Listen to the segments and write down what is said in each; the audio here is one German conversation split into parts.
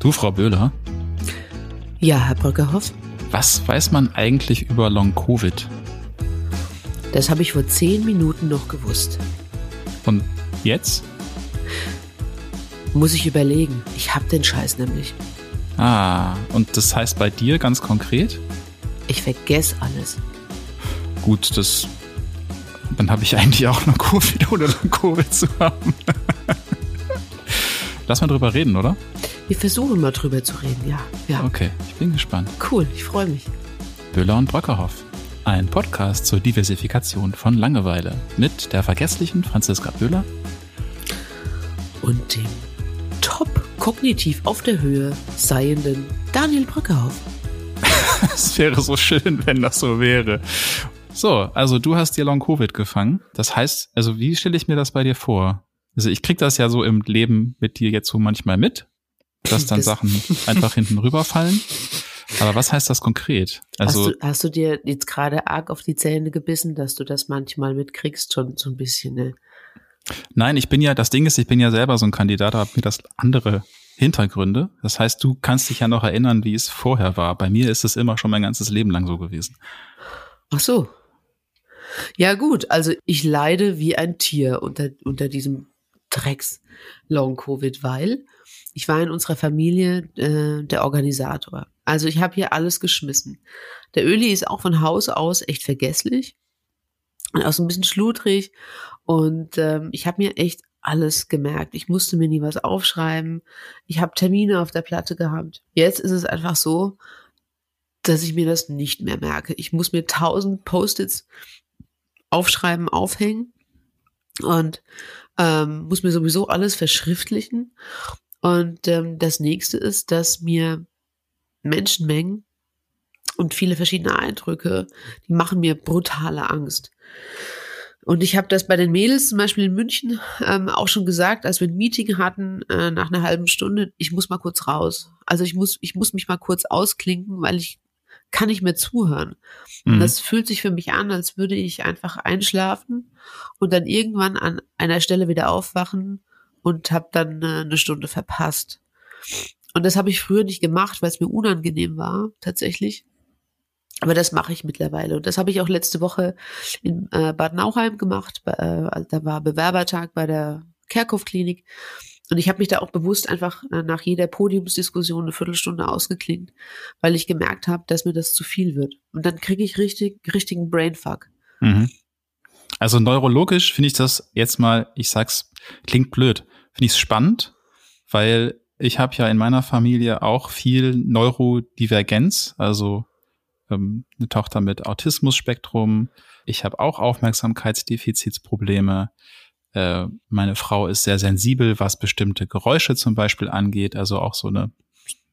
Du, Frau Böhler, Ja, Herr Brückerhoff, was weiß man eigentlich über Long-Covid? das habe ich vor zehn Minuten noch gewusst. Und jetzt? Muss ich überlegen. Ich hab den Scheiß nämlich. Ah, und das heißt bei dir ganz konkret? Ich vergesse alles. Gut, das. Dann habe ich eigentlich auch noch Covid ohne Long-Covid zu haben. Lass mal drüber reden, oder? Wir versuchen mal drüber zu reden, ja. Ja, Okay, ich bin gespannt. cool, ich freue mich. Böhler und Brockerhoff. Ein Podcast zur Diversifikation von Langeweile mit der vergesslichen Franziska Böhler Und dem top kognitiv auf der Höhe seienden Daniel Brückerhoff. Es wäre so schön, wenn das so wäre. So, also du hast dir Long Covid gefangen. Das heißt, also wie stelle ich mir das bei dir vor? Also ich krieg das ja so im Leben mit dir jetzt so manchmal mit, dass dann Sachen einfach hinten rüberfallen. Aber was heißt das konkret? Also hast, du, hast du dir jetzt gerade arg auf die Zähne gebissen, dass du das manchmal mitkriegst, schon so ein bisschen, ne? nein, ich bin ja, das Ding ist, ich bin ja selber so ein Kandidat, habe mir das andere Hintergründe. Das heißt, du kannst dich ja noch erinnern, wie es vorher war. Bei mir ist es immer schon mein ganzes Leben lang so gewesen. Ach so. Ja gut, also ich leide wie ein Tier unter, unter diesem Drecks Long Covid, weil ich war in unserer Familie äh, der Organisator. Also ich habe hier alles geschmissen. Der Öli ist auch von Haus aus echt vergesslich und auch so ein bisschen schludrig und ähm, ich habe mir echt alles gemerkt. Ich musste mir nie was aufschreiben. Ich habe Termine auf der Platte gehabt. Jetzt ist es einfach so, dass ich mir das nicht mehr merke. Ich muss mir tausend Post-its aufschreiben, aufhängen und ähm, muss mir sowieso alles verschriftlichen. Und ähm, das nächste ist, dass mir Menschenmengen und viele verschiedene Eindrücke, die machen mir brutale Angst. Und ich habe das bei den Mädels zum Beispiel in München ähm, auch schon gesagt, als wir ein Meeting hatten äh, nach einer halben Stunde, ich muss mal kurz raus. Also ich muss, ich muss mich mal kurz ausklinken, weil ich kann nicht mehr zuhören. Mhm. Das fühlt sich für mich an, als würde ich einfach einschlafen und dann irgendwann an einer Stelle wieder aufwachen und habe dann äh, eine Stunde verpasst. Und das habe ich früher nicht gemacht, weil es mir unangenehm war, tatsächlich. Aber das mache ich mittlerweile. Und das habe ich auch letzte Woche in äh, Bad Nauheim gemacht. Äh, da war Bewerbertag bei der Kerkhoff-Klinik. Und ich habe mich da auch bewusst einfach äh, nach jeder Podiumsdiskussion eine Viertelstunde ausgeklingt, weil ich gemerkt habe, dass mir das zu viel wird. Und dann kriege ich richtig, richtigen Brainfuck. Mhm. Also neurologisch finde ich das jetzt mal, ich sag's, klingt blöd, finde ich es spannend, weil ich habe ja in meiner Familie auch viel Neurodivergenz, also ähm, eine Tochter mit Autismus-Spektrum. Ich habe auch Aufmerksamkeitsdefizitsprobleme. Äh, meine Frau ist sehr sensibel, was bestimmte Geräusche zum Beispiel angeht, also auch so eine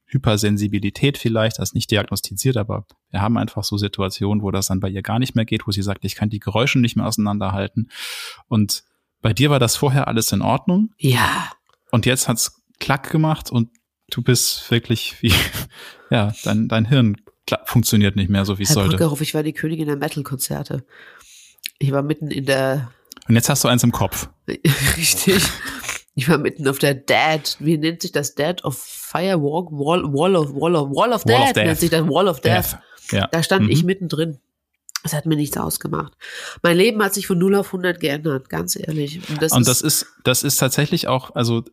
Hypersensibilität vielleicht, das ist nicht diagnostiziert, aber wir haben einfach so Situationen, wo das dann bei ihr gar nicht mehr geht, wo sie sagt, ich kann die Geräusche nicht mehr auseinanderhalten. Und bei dir war das vorher alles in Ordnung Ja, und jetzt hat's klack gemacht und du bist wirklich wie, ja, dein, dein Hirn funktioniert nicht mehr so, wie es sollte. Brückerhoff, ich war die Königin der Metal-Konzerte. Ich war mitten in der, Und jetzt hast du eins im Kopf. richtig, ich war mitten auf der Dead, wie nennt sich das? Dead of Firewalk, Wall, Wall of, Wall of, Wall of, Wall Death, of Death. nennt sich das Wall of Death. Ja. Da stand Mhm. ich mittendrin. Es hat mir nichts ausgemacht. Mein Leben hat sich von 0 auf 100 geändert, ganz ehrlich. Und das, Und ist, das ist, das ist tatsächlich auch, also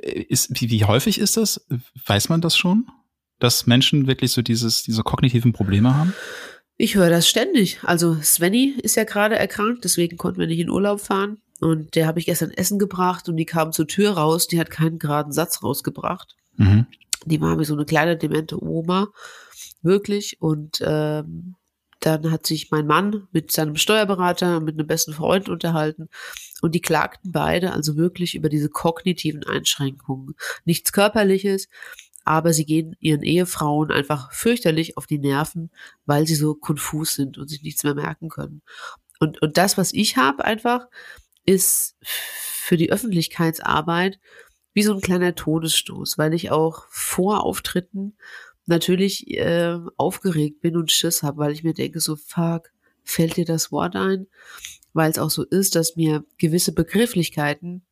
ist, wie, wie häufig ist das? Weiß man das schon? Dass Menschen wirklich so dieses, diese kognitiven Probleme haben? ich höre das ständig. Also Svenny ist ja gerade erkrankt, deswegen konnten wir nicht in Urlaub fahren. Und der habe ich gestern Essen gebracht und die kam zur Tür raus, die hat keinen geraden Satz rausgebracht. Mhm. Die war wie so eine kleine demente Oma, wirklich. Und ähm, dann hat sich mein Mann mit seinem Steuerberater, mit einem besten Freund unterhalten. Und die klagten beide also wirklich über diese kognitiven Einschränkungen. Nichts Körperliches, aber sie gehen ihren Ehefrauen einfach fürchterlich auf die Nerven, weil sie so konfus sind und sich nichts mehr merken können. Und, und das, was ich habe, einfach, ist für die Öffentlichkeitsarbeit wie so ein kleiner Todesstoß, weil ich auch vor Auftritten natürlich äh, aufgeregt bin und Schiss habe, weil ich mir denke, so fuck, fällt dir das Wort ein? Weil es auch so ist, dass mir gewisse Begrifflichkeiten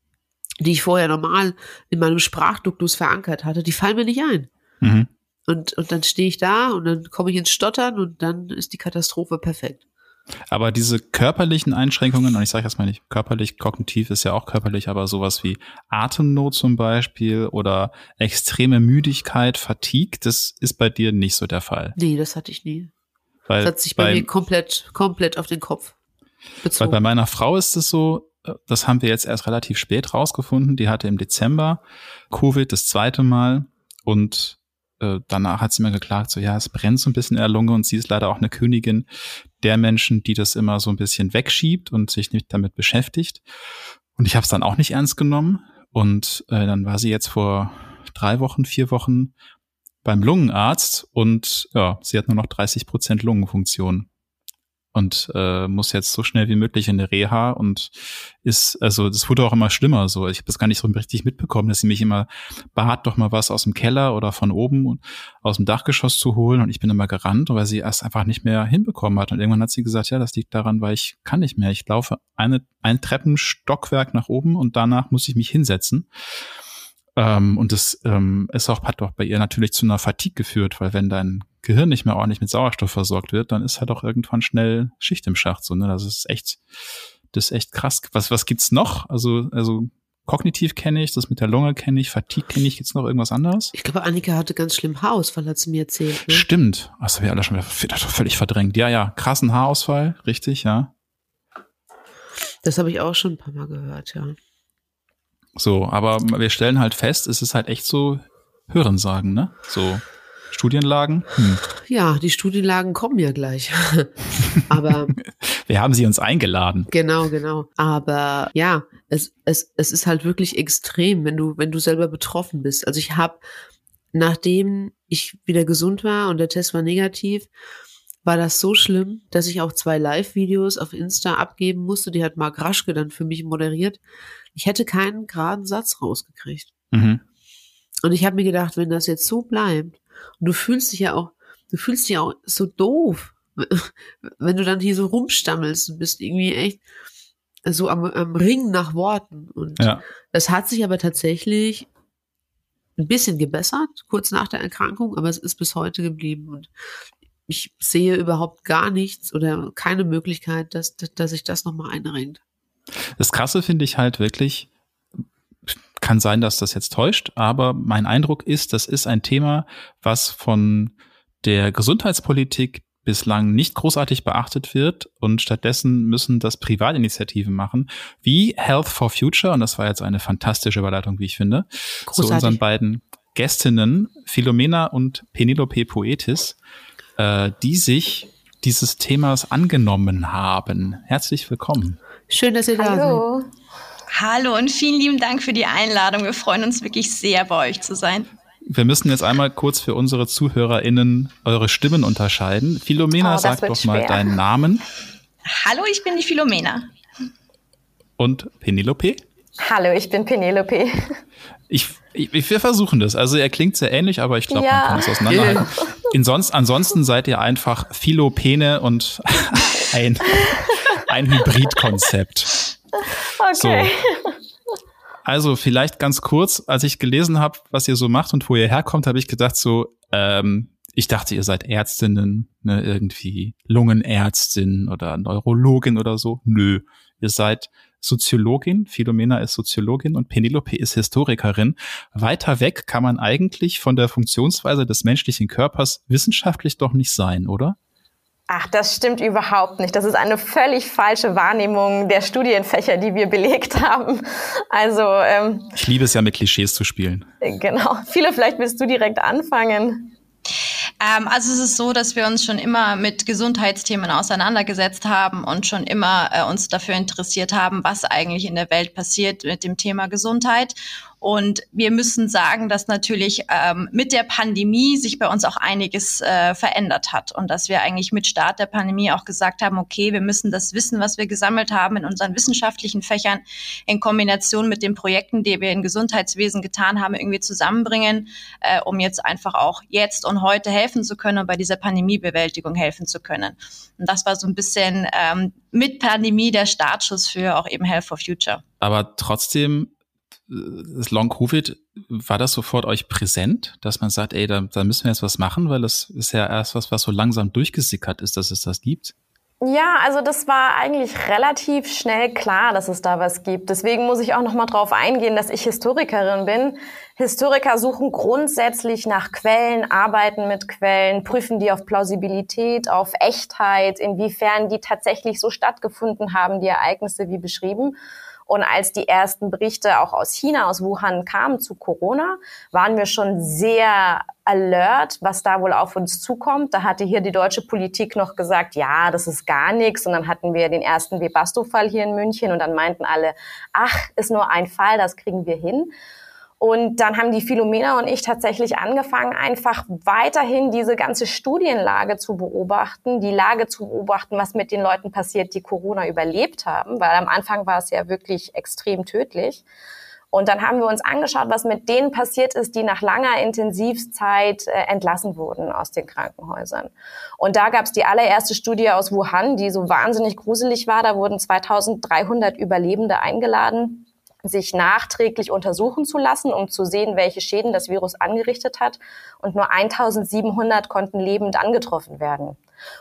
die ich vorher normal in meinem Sprachduktus verankert hatte, die fallen mir nicht ein. Mhm. Und, und dann stehe ich da und dann komme ich ins Stottern und dann ist die Katastrophe perfekt. Aber diese körperlichen Einschränkungen, und ich sage erstmal nicht körperlich, kognitiv ist ja auch körperlich, aber sowas wie Atemnot zum Beispiel oder extreme Müdigkeit, Fatigue, das ist bei dir nicht so der Fall. Nee, das hatte ich nie. Weil das hat sich bei, bei mir komplett, komplett auf den Kopf bezogen. Weil bei meiner Frau ist es so, äh, das haben wir jetzt erst relativ spät rausgefunden. Die hatte im Dezember Covid das zweite Mal und äh, danach hat sie mir geklagt, so ja, es brennt so ein bisschen in der Lunge und sie ist leider auch eine Königin der Menschen, die das immer so ein bisschen wegschiebt und sich nicht damit beschäftigt. Und ich habe es dann auch nicht ernst genommen. Und äh, dann war sie jetzt vor drei Wochen, vier Wochen beim Lungenarzt und ja, sie hat nur noch 30 Prozent Lungenfunktion und äh, muss jetzt so schnell wie möglich in der Reha und ist, also das wurde auch immer schlimmer so. Ich habe das gar nicht so richtig mitbekommen, dass sie mich immer bat, doch mal was aus dem Keller oder von oben und aus dem Dachgeschoss zu holen und ich bin immer gerannt, weil sie erst einfach nicht mehr hinbekommen hat. Und irgendwann hat sie gesagt, ja, das liegt daran, weil ich kann nicht mehr. Ich laufe eine, ein Treppenstockwerk nach oben und danach muss ich mich hinsetzen. Ähm, und das ähm, ist auch, hat doch bei ihr natürlich zu einer Fatigue geführt, weil wenn dein Gehirn nicht mehr ordentlich mit Sauerstoff versorgt wird, dann ist halt auch irgendwann schnell Schicht im Schacht. So, ne? Das ist echt, das ist echt krass. Was, was gibt's noch? Also, also kognitiv kenne ich, das mit der Lunge kenne ich, Fatigue kenne ich. Gibt's noch irgendwas anderes? Ich glaube, Annika hatte ganz schlimm Haarausfall, hat sie mir erzählt. Ne? Stimmt. Das haben wir alle schon wieder völlig verdrängt. Ja, ja, krassen Haarausfall, richtig, ja. Das habe ich auch schon ein paar Mal gehört, ja. So, aber wir stellen halt fest, es ist halt echt so Hörensagen, ne? So Studienlagen? Hm. Ja, die Studienlagen kommen ja gleich. Aber wir haben sie uns eingeladen. Genau, genau. Aber ja, es, es, es ist halt wirklich extrem, wenn du, wenn du selber betroffen bist. Also ich habe, nachdem ich wieder gesund war und der Test war negativ, war das so schlimm, dass ich auch zwei Live-Videos auf Insta abgeben musste. Die hat Marc Raschke dann für mich moderiert. Ich hätte keinen geraden Satz rausgekriegt. Mhm. Und ich habe mir gedacht, wenn das jetzt so bleibt, und du fühlst dich ja auch, du fühlst dich auch so doof, wenn du dann hier so rumstammelst und bist irgendwie echt so am, am Ringen nach Worten. Und ja. das hat sich aber tatsächlich ein bisschen gebessert, kurz nach der Erkrankung, aber es ist bis heute geblieben. Und ich sehe überhaupt gar nichts oder keine Möglichkeit, dass, dass sich das nochmal einrenkt. Das Krasse finde ich halt wirklich, kann sein, dass das jetzt täuscht, aber mein Eindruck ist, das ist ein Thema, was von der Gesundheitspolitik bislang nicht großartig beachtet wird und stattdessen müssen das Privatinitiativen machen, wie Health for Future, und das war jetzt eine fantastische Überleitung, wie ich finde, großartig. zu unseren beiden Gästinnen, Philomena und Penelope Poetis, äh, die sich dieses Themas angenommen haben. Herzlich willkommen. Schön, dass ihr da Hallo. seid. Hallo und vielen lieben Dank für die Einladung. Wir freuen uns wirklich sehr, bei euch zu sein. Wir müssen jetzt einmal kurz für unsere ZuhörerInnen eure Stimmen unterscheiden. Philomena, oh, sag doch mal deinen Namen. Hallo, ich bin die Philomena. Und Penelope? Hallo, ich bin Penelope. Ich, ich, wir versuchen das. Also er klingt sehr ähnlich, aber ich glaube, ja. man kann es auseinanderhalten. Insonst, ansonsten seid ihr einfach Philopene und ein, ein Hybridkonzept. Okay. So. Also vielleicht ganz kurz, als ich gelesen habe, was ihr so macht und wo ihr herkommt, habe ich gedacht so, ähm, ich dachte, ihr seid Ärztinnen, ne, irgendwie Lungenärztin oder Neurologin oder so. Nö, ihr seid Soziologin, Philomena ist Soziologin und Penelope ist Historikerin. Weiter weg kann man eigentlich von der Funktionsweise des menschlichen Körpers wissenschaftlich doch nicht sein, oder? Ach, das stimmt überhaupt nicht. Das ist eine völlig falsche Wahrnehmung der Studienfächer, die wir belegt haben. Also ähm, ich liebe es ja mit Klischees zu spielen. Genau. Viele, vielleicht willst du direkt anfangen. Ähm, also es ist so, dass wir uns schon immer mit Gesundheitsthemen auseinandergesetzt haben und schon immer äh, uns dafür interessiert haben, was eigentlich in der Welt passiert mit dem Thema Gesundheit. Und wir müssen sagen, dass natürlich ähm, mit der Pandemie sich bei uns auch einiges äh, verändert hat und dass wir eigentlich mit Start der Pandemie auch gesagt haben, okay, wir müssen das Wissen, was wir gesammelt haben in unseren wissenschaftlichen Fächern in Kombination mit den Projekten, die wir im Gesundheitswesen getan haben, irgendwie zusammenbringen, äh, um jetzt einfach auch jetzt und heute helfen zu können und bei dieser Pandemiebewältigung helfen zu können. Und das war so ein bisschen ähm, mit Pandemie der Startschuss für auch eben Health for Future. Aber trotzdem das Long Covid, war das sofort euch präsent, dass man sagt, ey, da, da müssen wir jetzt was machen, weil das ist ja erst was, was so langsam durchgesickert ist, dass es das gibt? Ja, also das war eigentlich relativ schnell klar, dass es da was gibt. Deswegen muss ich auch noch mal drauf eingehen, dass ich Historikerin bin. Historiker suchen grundsätzlich nach Quellen, arbeiten mit Quellen, prüfen die auf Plausibilität, auf Echtheit, inwiefern die tatsächlich so stattgefunden haben, die Ereignisse wie beschrieben. Und als die ersten Berichte auch aus China, aus Wuhan kamen zu Corona, waren wir schon sehr alert, was da wohl auf uns zukommt. Da hatte hier die deutsche Politik noch gesagt, ja, das ist gar nichts. Und dann hatten wir den ersten Webasto-Fall hier in München und dann meinten alle, ach, ist nur ein Fall, das kriegen wir hin. Und dann haben die Philomena und ich tatsächlich angefangen, einfach weiterhin diese ganze Studienlage zu beobachten, die Lage zu beobachten, was mit den Leuten passiert, die Corona überlebt haben, weil am Anfang war es ja wirklich extrem tödlich. Und dann haben wir uns angeschaut, was mit denen passiert ist, die nach langer Intensivzeit äh, entlassen wurden aus den Krankenhäusern. Und da gab es die allererste Studie aus Wuhan, die so wahnsinnig gruselig war. Da wurden 2300 Überlebende eingeladen sich nachträglich untersuchen zu lassen, um zu sehen, welche Schäden das Virus angerichtet hat. Und nur 1700 konnten lebend angetroffen werden.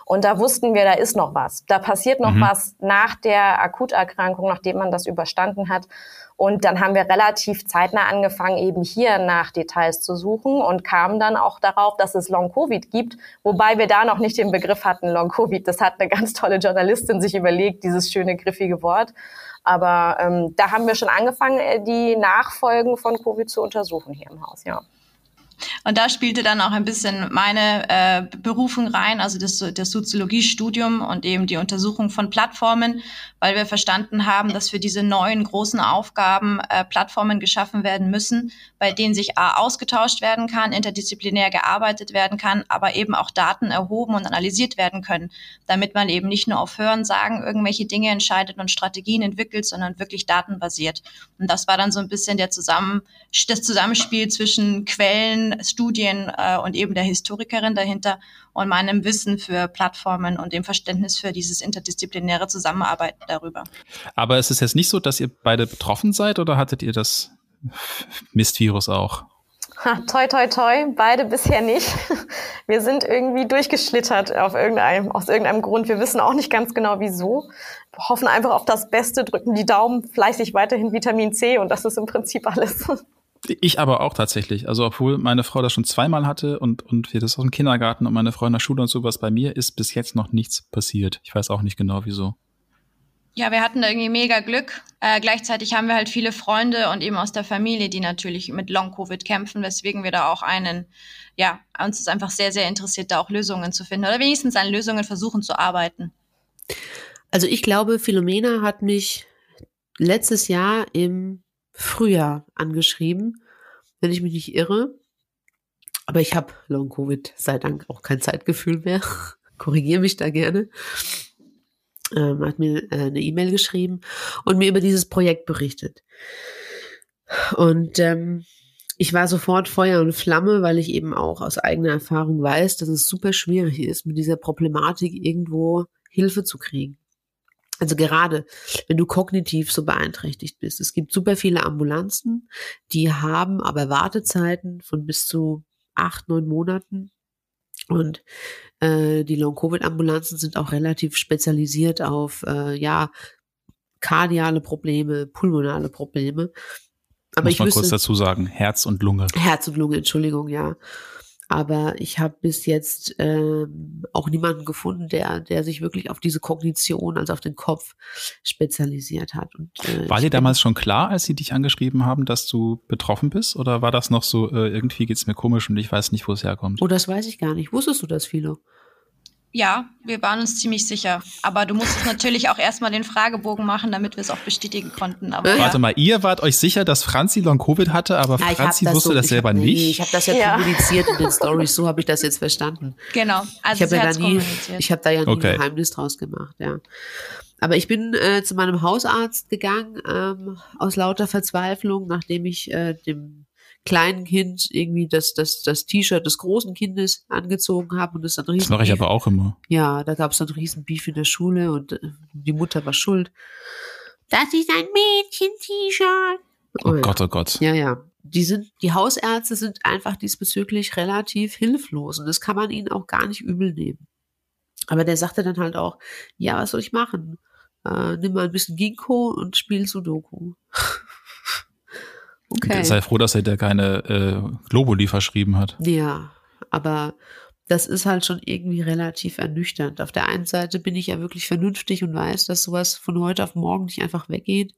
Und da wussten wir, da ist noch was. Da passiert noch mhm. was nach der Akuterkrankung, nachdem man das überstanden hat. Und dann haben wir relativ zeitnah angefangen, eben hier nach Details zu suchen und kamen dann auch darauf, dass es Long-Covid gibt, wobei wir da noch nicht den Begriff hatten, Long-Covid. Das hat eine ganz tolle Journalistin sich überlegt, dieses schöne, griffige Wort. Aber ähm, da haben wir schon angefangen, äh, die Nachfolgen von Covid zu untersuchen hier im Haus, ja. Und da spielte dann auch ein bisschen meine äh, Berufung rein, also das, das Soziologiestudium und eben die Untersuchung von Plattformen, weil wir verstanden haben, dass für diese neuen großen Aufgaben äh, Plattformen geschaffen werden müssen, bei denen sich A, ausgetauscht werden kann, interdisziplinär gearbeitet werden kann, aber eben auch Daten erhoben und analysiert werden können, damit man eben nicht nur auf Hören sagen irgendwelche Dinge entscheidet und Strategien entwickelt, sondern wirklich datenbasiert. Und das war dann so ein bisschen der Zusammen das Zusammenspiel zwischen Quellen, Studien äh, und eben der Historikerin dahinter und meinem Wissen für Plattformen und dem Verständnis für dieses interdisziplinäre Zusammenarbeiten darüber. Aber es ist jetzt nicht so, dass ihr beide betroffen seid oder hattet ihr das Mistvirus auch? Ha, toi, toi, toi, beide bisher nicht. Wir sind irgendwie durchgeschlittert auf irgendeinem, aus irgendeinem Grund. Wir wissen auch nicht ganz genau wieso. Wir hoffen einfach auf das Beste, drücken die Daumen, fleißig weiterhin Vitamin C und das ist im Prinzip alles. Ich aber auch tatsächlich. Also obwohl meine Frau das schon zweimal hatte und, und wir das aus dem Kindergarten und meine Frau in der Schule und sowas, bei mir ist bis jetzt noch nichts passiert. Ich weiß auch nicht genau wieso. Ja, wir hatten da irgendwie mega Glück. Äh, gleichzeitig haben wir halt viele Freunde und eben aus der Familie, die natürlich mit Long-Covid kämpfen, weswegen wir da auch einen, ja, uns ist einfach sehr, sehr interessiert, da auch Lösungen zu finden oder wenigstens an Lösungen versuchen zu arbeiten. Also ich glaube, Philomena hat mich letztes Jahr im Frühjahr angeschrieben, wenn ich mich nicht irre. Aber ich habe Long Covid sei Dank auch kein Zeitgefühl mehr. Korrigiere mich da gerne. Ähm, hat mir äh, eine E-Mail geschrieben und mir über dieses Projekt berichtet. Und ähm, ich war sofort Feuer und Flamme, weil ich eben auch aus eigener Erfahrung weiß, dass es super schwierig ist, mit dieser Problematik irgendwo Hilfe zu kriegen. Also gerade, wenn du kognitiv so beeinträchtigt bist. Es gibt super viele Ambulanzen, die haben aber Wartezeiten von bis zu acht, neun Monaten. Und äh, die Long-Covid-Ambulanzen sind auch relativ spezialisiert auf, äh, ja, kardiale Probleme, pulmonale Probleme. Aber Muss ich mal kurz dazu sagen, Herz und Lunge. Herz und Lunge, Entschuldigung, ja. Aber ich habe bis jetzt ähm, auch niemanden gefunden, der, der sich wirklich auf diese Kognition, also auf den Kopf spezialisiert hat. Und, äh, war dir damals schon klar, als sie dich angeschrieben haben, dass du betroffen bist? Oder war das noch so, äh, irgendwie geht's mir komisch und ich weiß nicht, wo es herkommt? Oh, das weiß ich gar nicht. Wusstest du das, Philo? Ja, wir waren uns ziemlich sicher. Aber du musstest natürlich auch erstmal den Fragebogen machen, damit wir es auch bestätigen konnten. Aber Warte ja. mal, ihr wart euch sicher, dass Franzi Long Covid hatte, aber Na, Franzi das wusste so, das selber hab, nicht? Nee, ich habe das ja, ja. kommuniziert in den Stories, so habe ich das jetzt verstanden. Genau, also ich habe ja da nie, ich habe da ja nie okay. ein Geheimnis draus gemacht, ja. Aber ich bin äh, zu meinem Hausarzt gegangen ähm, aus lauter Verzweiflung, nachdem ich äh, dem kleinen Kind irgendwie das, das, das T-Shirt des großen Kindes angezogen habe und es dann riesen. Das mache ich aber auch immer. Ja, da gab es dann riesen Beef in der Schule und äh, die Mutter war schuld. Das ist ein Mädchen-T-Shirt. Oh, oh ja. Gott, oh Gott. Ja, ja. Die sind, die Hausärzte sind einfach diesbezüglich relativ hilflos und das kann man ihnen auch gar nicht übel nehmen. Aber der sagte dann halt auch, ja, was soll ich machen? Äh, nimm mal ein bisschen Ginkgo und spiel Sudoku. okay. Sei froh, dass er dir keine äh, Globuli verschrieben hat. Ja, aber das ist halt schon irgendwie relativ ernüchternd. Auf der einen Seite bin ich ja wirklich vernünftig und weiß, dass sowas von heute auf morgen nicht einfach weggeht.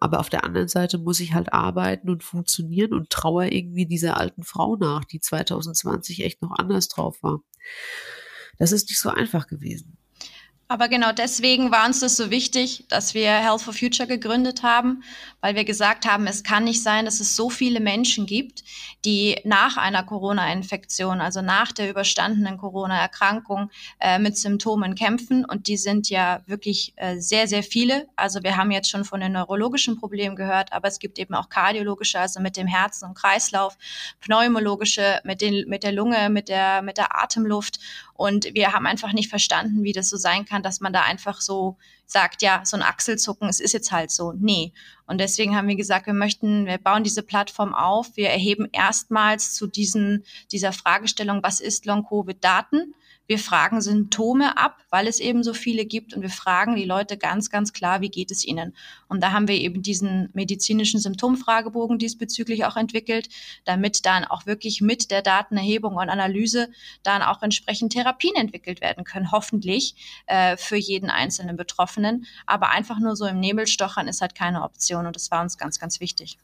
Aber auf der anderen Seite muss ich halt arbeiten und funktionieren und traue irgendwie dieser alten Frau nach, die 2020 echt noch anders drauf war. Das ist nicht so einfach gewesen. Aber genau deswegen war uns das so wichtig, dass wir Health for Future gegründet haben, weil wir gesagt haben, es kann nicht sein, dass es so viele Menschen gibt, die nach einer Corona-Infektion, also nach der überstandenen Corona-Erkrankung, äh, mit Symptomen kämpfen. Und die sind ja wirklich äh, sehr, sehr viele. Also wir haben jetzt schon von den neurologischen Problemen gehört, aber es gibt eben auch kardiologische, also mit dem Herzen und Kreislauf, pneumologische, mit, den, mit der Lunge, mit der, mit der Atemluft. Und wir haben einfach nicht verstanden, wie das so sein kann, dass man da einfach so sagt, ja, so ein Achselzucken, es ist jetzt halt so. Nee. Und deswegen haben wir gesagt, wir möchten, wir bauen diese Plattform auf. Wir erheben erstmals zu diesen, dieser Fragestellung, was ist Long-Covid Daten? Wir fragen Symptome ab, weil es eben so viele gibt und wir fragen die Leute ganz, ganz klar, wie geht es ihnen? Und da haben wir eben diesen medizinischen Symptomfragebogen diesbezüglich auch entwickelt, damit dann auch wirklich mit der Datenerhebung und Analyse dann auch entsprechend Therapien entwickelt werden können, hoffentlich äh, für jeden einzelnen Betroffenen. Aber einfach nur so im Nebelstochern ist halt keine Option und das war uns ganz, ganz wichtig.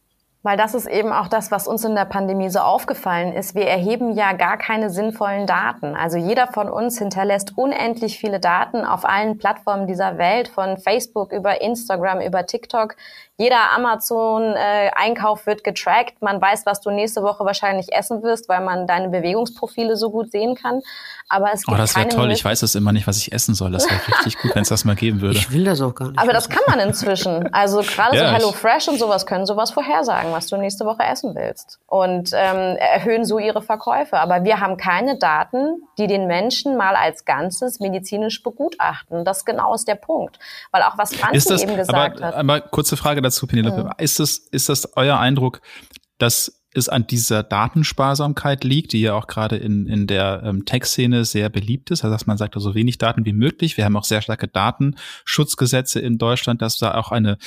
Weil das ist eben auch das, was uns in der Pandemie so aufgefallen ist. Wir erheben ja gar keine sinnvollen Daten. Also jeder von uns hinterlässt unendlich viele Daten auf allen Plattformen dieser Welt, von Facebook über Instagram, über TikTok. Jeder Amazon-Einkauf wird getrackt. Man weiß, was du nächste Woche wahrscheinlich essen wirst, weil man deine Bewegungsprofile so gut sehen kann. Aber es oh, gibt Oh, das wäre toll. Ich weiß es immer nicht, was ich essen soll. Das wäre richtig gut, wenn es das mal geben würde. Ich will das auch gar nicht. Aber das kann man inzwischen. Also gerade ja, so Hello Fresh und sowas können sowas vorhersagen, was du nächste Woche essen willst. Und ähm, erhöhen so ihre Verkäufe. Aber wir haben keine Daten, die den Menschen mal als Ganzes medizinisch begutachten. Das genau ist der Punkt. Weil auch was Franzi eben gesagt aber, hat. Aber kurze Frage dazu, Penelope. Mhm. Ist das, ist das euer Eindruck, dass es an dieser Datensparsamkeit liegt, die ja auch gerade in, in der ähm, Tech-Szene sehr beliebt ist, also dass man sagt, so also wenig Daten wie möglich. Wir haben auch sehr starke Datenschutzgesetze in Deutschland, dass da auch eine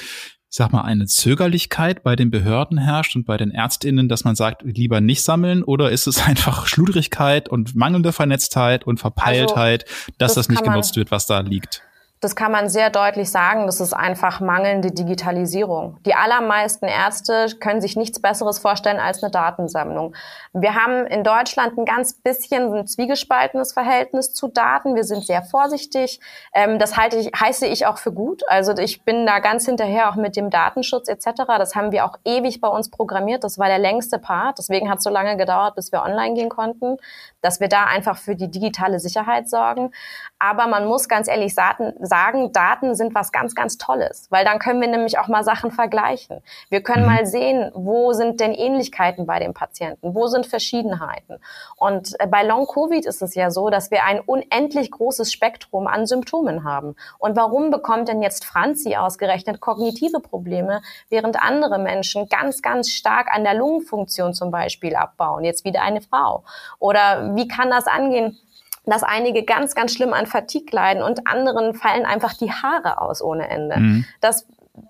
ich sag mal, eine Zögerlichkeit bei den Behörden herrscht und bei den ÄrztInnen, dass man sagt, lieber nicht sammeln? Oder ist es einfach Schludrigkeit und mangelnde Vernetztheit und Verpeiltheit, also, dass das, das nicht genutzt wird, was da liegt? Das kann man sehr deutlich sagen. Das ist einfach mangelnde Digitalisierung. Die allermeisten Ärzte können sich nichts Besseres vorstellen als eine Datensammlung. Wir haben in Deutschland ein ganz bisschen ein zwiegespaltenes Verhältnis zu Daten. Wir sind sehr vorsichtig. Ähm, das halte ich, heiße ich auch für gut. Also ich bin da ganz hinterher auch mit dem Datenschutz etc. Das haben wir auch ewig bei uns programmiert. Das war der längste Part. Deswegen hat es so lange gedauert, bis wir online gehen konnten, dass wir da einfach für die digitale Sicherheit sorgen. Aber man muss ganz ehrlich sagen, sagen, Daten sind was ganz, ganz Tolles, weil dann können wir nämlich auch mal Sachen vergleichen. Wir können mhm. mal sehen, wo sind denn Ähnlichkeiten bei den Patienten, wo sind Verschiedenheiten. Und äh, bei Long-Covid ist es ja so, dass wir ein unendlich großes Spektrum an Symptomen haben. Und warum bekommt denn jetzt Franzi ausgerechnet kognitive Probleme, während andere Menschen ganz, ganz stark an der Lungenfunktion zum Beispiel abbauen, jetzt wieder eine Frau? Oder wie kann das angehen? Dass einige ganz, ganz schlimm an Fatigue leiden und anderen fallen einfach die Haare aus ohne Ende. Mhm. Das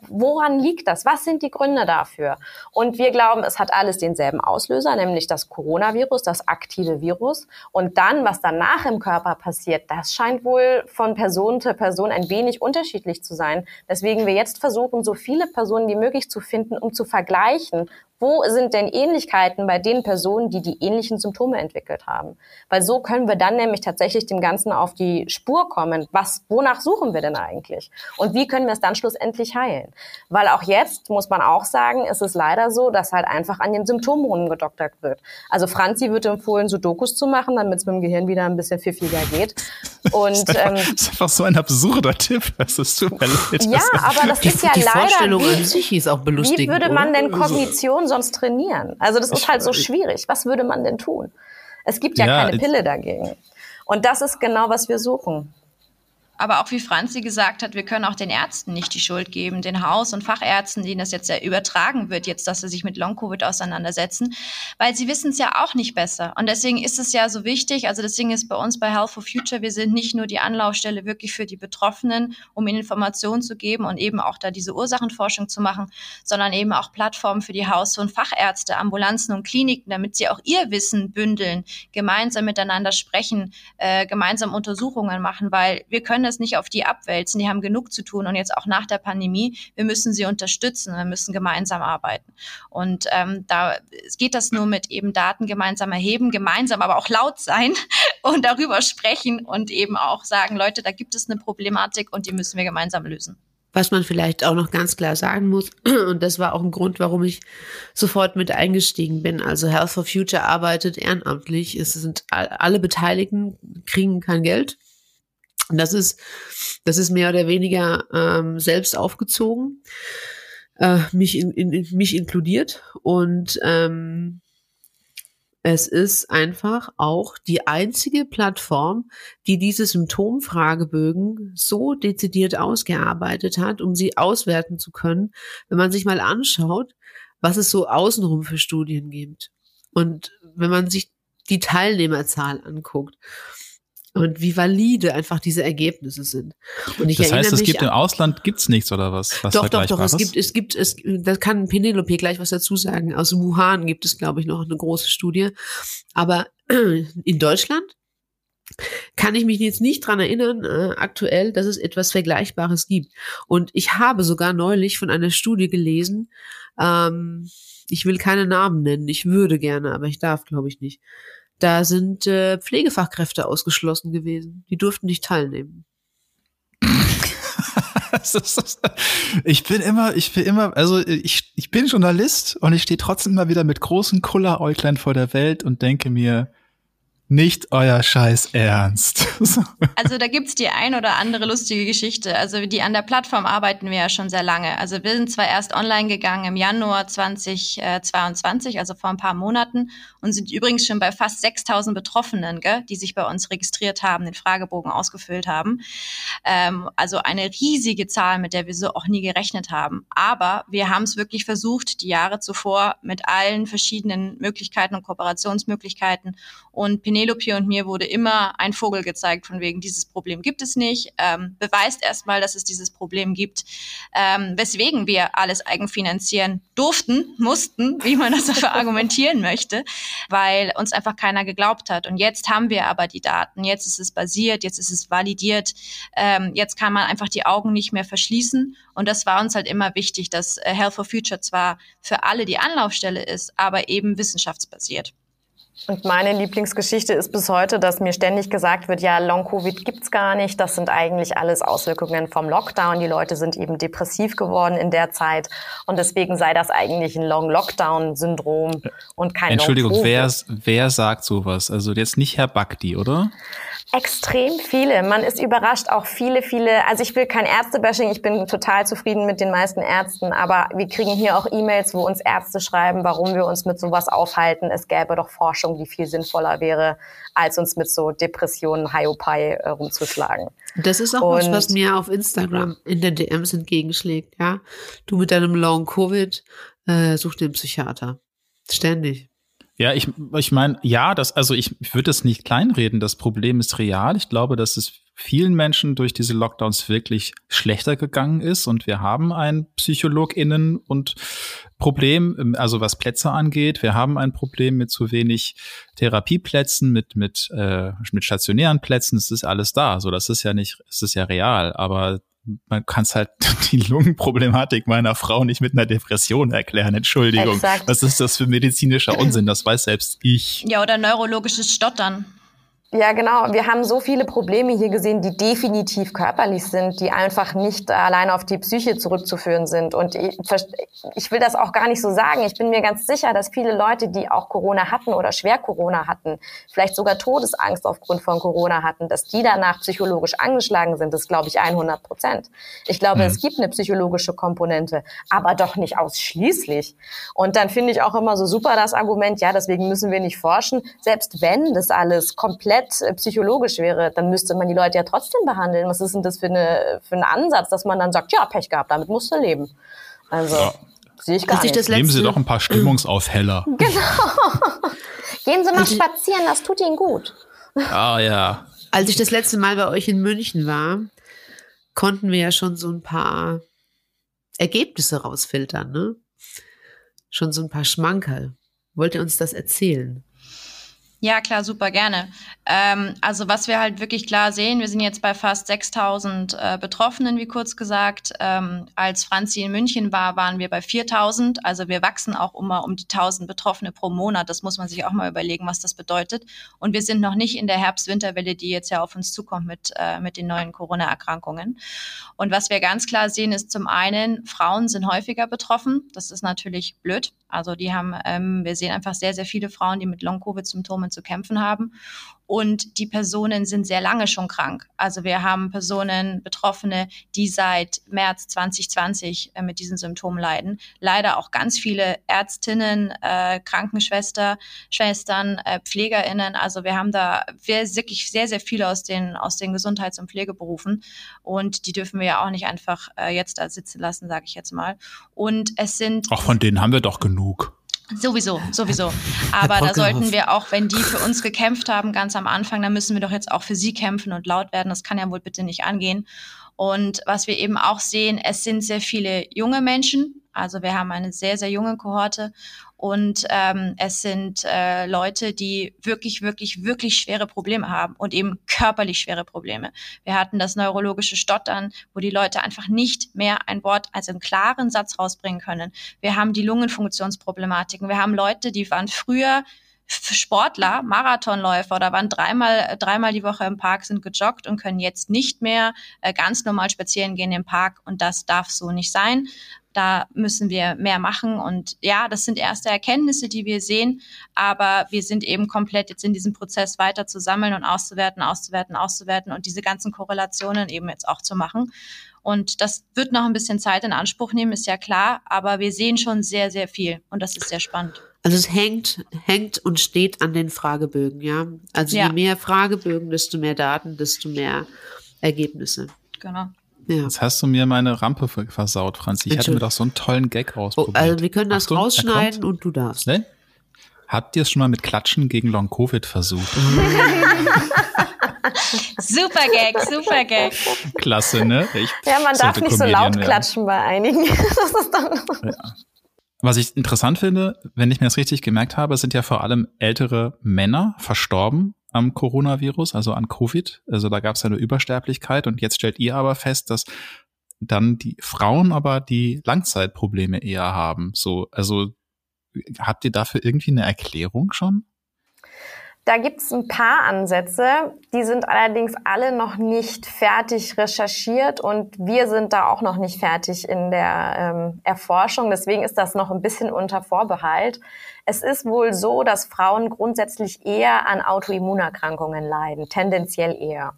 woran liegt das? Was sind die Gründe dafür? Und wir glauben, es hat alles denselben Auslöser, nämlich das Coronavirus, das aktive Virus. Und dann, was danach im Körper passiert, das scheint wohl von Person zu Person ein wenig unterschiedlich zu sein. Deswegen wir jetzt versuchen, so viele Personen wie möglich zu finden, um zu vergleichen, wo sind denn Ähnlichkeiten bei den Personen, die die ähnlichen Symptome entwickelt haben? Weil so können wir dann nämlich tatsächlich dem Ganzen auf die Spur kommen. Was, wonach suchen wir denn eigentlich? Und wie können wir es dann schlussendlich heilen? Weil auch jetzt muss man auch sagen, ist es leider so, dass halt einfach an den Symptomen rumgedoktert wird. Also Franzi wird empfohlen, Sudokus zu machen, damit es mit dem Gehirn wieder ein bisschen pfiffiger geht. Und, das, ist einfach, ähm, das ist einfach so ein absurder Tipp. Das ist mir leid. Ja, aber das ist ja die leider. Vorstellung wie, an sich ist auch belustigend. Wie würde man denn Kognition sonst trainieren? Also das ist halt so schwierig. Was würde man denn tun? Es gibt ja, ja keine Pille dagegen. Und das ist genau, was wir suchen. Aber auch wie Franzi gesagt hat, wir können auch den Ärzten nicht die Schuld geben, den Haus- und Fachärzten, denen das jetzt ja übertragen wird, jetzt, dass sie sich mit Long-Covid auseinandersetzen, weil sie wissen es ja auch nicht besser. Und deswegen ist es ja so wichtig, also deswegen ist bei uns bei Health for Future, wir sind nicht nur die Anlaufstelle wirklich für die Betroffenen, um ihnen Informationen zu geben und eben auch da diese Ursachenforschung zu machen, sondern eben auch Plattformen für die Haus- und Fachärzte, Ambulanzen und Kliniken, damit sie auch ihr Wissen bündeln, gemeinsam miteinander sprechen, äh, gemeinsam Untersuchungen machen, weil wir können es nicht auf die abwälzen. Die haben genug zu tun und jetzt auch nach der Pandemie. Wir müssen sie unterstützen. Wir müssen gemeinsam arbeiten. Und ähm, da geht das nur mit eben Daten gemeinsam erheben, gemeinsam aber auch laut sein und darüber sprechen und eben auch sagen, Leute, da gibt es eine Problematik und die müssen wir gemeinsam lösen. Was man vielleicht auch noch ganz klar sagen muss, und das war auch ein Grund, warum ich sofort mit eingestiegen bin. Also Health for Future arbeitet ehrenamtlich. Es sind alle Beteiligten kriegen kein Geld. Und das ist, das ist mehr oder weniger ähm, selbst aufgezogen, äh, mich, in, in, mich inkludiert. Und ähm, es ist einfach auch die einzige Plattform, die diese Symptomfragebögen so dezidiert ausgearbeitet hat, um sie auswerten zu können, wenn man sich mal anschaut, was es so außenrum für Studien gibt. Und wenn man sich die Teilnehmerzahl anguckt und wie valide einfach diese Ergebnisse sind. Und ich das heißt, es gibt im Ausland gibt's nichts oder was? was doch, doch, doch. Es gibt, es gibt, es, da kann Penelope gleich was dazu sagen. Aus Wuhan gibt es, glaube ich, noch eine große Studie. Aber in Deutschland kann ich mich jetzt nicht dran erinnern, äh, aktuell, dass es etwas Vergleichbares gibt. Und ich habe sogar neulich von einer Studie gelesen, ähm, ich will keine Namen nennen, ich würde gerne, aber ich darf, glaube ich, nicht da sind äh, Pflegefachkräfte ausgeschlossen gewesen. Die durften nicht teilnehmen. ich bin immer, ich bin immer, also ich, ich bin Journalist und ich stehe trotzdem immer wieder mit großen Kulleräuglein vor der Welt und denke mir, nicht euer Scheiß Ernst. also da gibt's die ein oder andere lustige Geschichte. Also die an der Plattform arbeiten wir ja schon sehr lange. Also wir sind zwar erst online gegangen im Januar 2022, also vor ein paar Monaten, und sind übrigens schon bei fast 6000 Betroffenen, gell, die sich bei uns registriert haben, den Fragebogen ausgefüllt haben. Ähm, also eine riesige Zahl, mit der wir so auch nie gerechnet haben. Aber wir haben es wirklich versucht, die Jahre zuvor mit allen verschiedenen Möglichkeiten und Kooperationsmöglichkeiten und Penelope und mir wurde immer ein Vogel gezeigt, von wegen, dieses Problem gibt es nicht. Ähm, beweist erstmal, dass es dieses Problem gibt, ähm, weswegen wir alles eigenfinanzieren durften, mussten, wie man das dafür argumentieren möchte, weil uns einfach keiner geglaubt hat. Und jetzt haben wir aber die Daten, jetzt ist es basiert, jetzt ist es validiert, ähm, jetzt kann man einfach die Augen nicht mehr verschließen. Und das war uns halt immer wichtig, dass äh, Health for Future zwar für alle die Anlaufstelle ist, aber eben wissenschaftsbasiert. Und meine Lieblingsgeschichte ist bis heute, dass mir ständig gesagt wird, ja, Long-Covid gibt's gar nicht. Das sind eigentlich alles Auswirkungen vom Lockdown. Die Leute sind eben depressiv geworden in der Zeit. Und deswegen sei das eigentlich ein Long-Lockdown-Syndrom und kein Entschuldigung, wer, wer sagt sowas? Also jetzt nicht Herr Bakti, oder? Extrem viele. Man ist überrascht, auch viele, viele. Also ich will kein Ärztebashing, ich bin total zufrieden mit den meisten Ärzten, aber wir kriegen hier auch E-Mails, wo uns Ärzte schreiben, warum wir uns mit sowas aufhalten. Es gäbe doch Forschung, die viel sinnvoller wäre, als uns mit so Depressionen, Hiopai äh, rumzuschlagen. Das ist auch Und was, was mir auf Instagram in den DMs entgegenschlägt, ja. Du mit deinem Long Covid, äh, such den Psychiater. Ständig. Ja, ich, ich meine, ja, das, also ich, ich würde es nicht kleinreden. Das Problem ist real. Ich glaube, dass es vielen Menschen durch diese Lockdowns wirklich schlechter gegangen ist und wir haben ein PsychologInnen und Problem, also was Plätze angeht. Wir haben ein Problem mit zu wenig Therapieplätzen, mit, mit, äh, mit stationären Plätzen. Es ist alles da. So, das ist ja nicht, es ist ja real. Aber man kann es halt die Lungenproblematik meiner Frau nicht mit einer Depression erklären. Entschuldigung. Exakt. Was ist das für medizinischer Unsinn? Das weiß selbst ich. Ja, oder neurologisches Stottern. Ja, genau. Wir haben so viele Probleme hier gesehen, die definitiv körperlich sind, die einfach nicht allein auf die Psyche zurückzuführen sind. Und ich will das auch gar nicht so sagen. Ich bin mir ganz sicher, dass viele Leute, die auch Corona hatten oder schwer Corona hatten, vielleicht sogar Todesangst aufgrund von Corona hatten, dass die danach psychologisch angeschlagen sind. Das glaube ich 100 Prozent. Ich glaube, mhm. es gibt eine psychologische Komponente, aber doch nicht ausschließlich. Und dann finde ich auch immer so super das Argument, ja, deswegen müssen wir nicht forschen. Selbst wenn das alles komplett komplett äh, psychologisch wäre, dann müsste man die Leute ja trotzdem behandeln. Was ist denn das für, eine, für ein Ansatz, dass man dann sagt, ja, Pech gehabt, damit musst du leben. Also ja. sehe ich gar nicht. Das Nehmen Sie doch ein paar Stimmungsaufheller. Genau. Gehen Sie mal spazieren, das tut Ihnen gut. Ah ja. Als ich das letzte Mal bei euch in München war, konnten wir ja schon so ein paar Ergebnisse rausfiltern, ne? Schon so ein paar Schmankerl. Wollt ihr uns das erzählen? Ja, klar, super gerne. Ähm, also was wir halt wirklich klar sehen, wir sind jetzt bei fast 6000 äh, Betroffenen, wie kurz gesagt. Ähm, als Franzi in München war, waren wir bei 4000. Also wir wachsen auch immer um die 1000 Betroffene pro Monat. Das muss man sich auch mal überlegen, was das bedeutet. Und wir sind noch nicht in der Herbst-Winterwelle, die jetzt ja auf uns zukommt mit, äh, mit den neuen Corona-Erkrankungen. Und was wir ganz klar sehen, ist zum einen, Frauen sind häufiger betroffen. Das ist natürlich blöd. Also die haben, ähm, wir sehen einfach sehr, sehr viele Frauen, die mit Long-Covid-Symptomen zu kämpfen haben. Und die Personen sind sehr lange schon krank. Also wir haben Personen, Betroffene, die seit März 2020 äh, mit diesen Symptomen leiden. Leider auch ganz viele Ärztinnen, äh, Krankenschwester, Schwestern, äh, PflegerInnen. Also wir haben da wirklich sehr, sehr viele aus den, aus den Gesundheits- und Pflegeberufen. Und die dürfen wir ja auch nicht einfach äh, jetzt da sitzen lassen, sage ich jetzt mal. Und es sind. Auch von denen haben wir doch genug. Sowieso, sowieso. Aber da sollten wir auch, wenn die für uns gekämpft haben, ganz am Anfang, dann müssen wir doch jetzt auch für sie kämpfen und laut werden. Das kann ja wohl bitte nicht angehen. Und was wir eben auch sehen, es sind sehr viele junge Menschen. Also wir haben eine sehr, sehr junge Kohorte und ähm, es sind äh, Leute, die wirklich, wirklich, wirklich schwere Probleme haben und eben körperlich schwere Probleme. Wir hatten das neurologische Stottern, wo die Leute einfach nicht mehr ein Wort, also einen klaren Satz rausbringen können. Wir haben die Lungenfunktionsproblematiken. Wir haben Leute, die waren früher Sportler, Marathonläufer oder waren dreimal, dreimal die Woche im Park, sind gejoggt und können jetzt nicht mehr äh, ganz normal spazieren gehen im Park und das darf so nicht sein. Da müssen wir mehr machen. Und ja, das sind erste Erkenntnisse, die wir sehen. Aber wir sind eben komplett jetzt in diesem Prozess weiter zu sammeln und auszuwerten, auszuwerten, auszuwerten und diese ganzen Korrelationen eben jetzt auch zu machen. Und das wird noch ein bisschen Zeit in Anspruch nehmen, ist ja klar. Aber wir sehen schon sehr, sehr viel. Und das ist sehr spannend. Also es hängt, hängt und steht an den Fragebögen, ja. Also ja. je mehr Fragebögen, desto mehr Daten, desto mehr Ergebnisse. Genau. Ja. Jetzt hast du mir meine Rampe versaut, Franzi. Ich hatte mir doch so einen tollen Gag rausprobiert. Oh, also wir können das Achtung, rausschneiden und du darfst. Ne? Habt ihr es schon mal mit Klatschen gegen Long Covid versucht? super Gag, super Gag. Klasse, ne? Ich ja, man darf nicht so laut werden. klatschen bei einigen. Das ist dann ja. Was ich interessant finde, wenn ich mir das richtig gemerkt habe, sind ja vor allem ältere Männer verstorben am Coronavirus, also an Covid. Also da gab es eine Übersterblichkeit und jetzt stellt ihr aber fest, dass dann die Frauen aber die Langzeitprobleme eher haben. So, also habt ihr dafür irgendwie eine Erklärung schon? Da gibt es ein paar Ansätze, die sind allerdings alle noch nicht fertig recherchiert und wir sind da auch noch nicht fertig in der ähm, Erforschung. Deswegen ist das noch ein bisschen unter Vorbehalt. Es ist wohl so, dass Frauen grundsätzlich eher an Autoimmunerkrankungen leiden, tendenziell eher.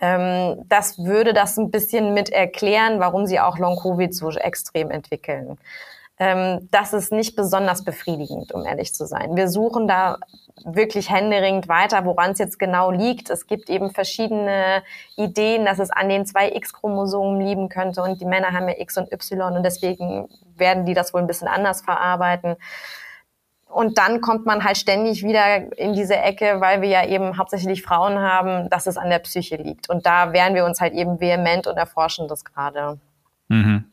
Ähm, das würde das ein bisschen mit erklären, warum sie auch Long-Covid so extrem entwickeln ähm, das ist nicht besonders befriedigend, um ehrlich zu sein. Wir suchen da wirklich händeringend weiter, woran es jetzt genau liegt. Es gibt eben verschiedene Ideen, dass es an den zwei X-Chromosomen liegen könnte und die Männer haben ja X und Y und deswegen werden die das wohl ein bisschen anders verarbeiten. Und dann kommt man halt ständig wieder in diese Ecke, weil wir ja eben hauptsächlich Frauen haben, dass es an der Psyche liegt. Und da wehren wir uns halt eben vehement und erforschen das gerade. Mhm.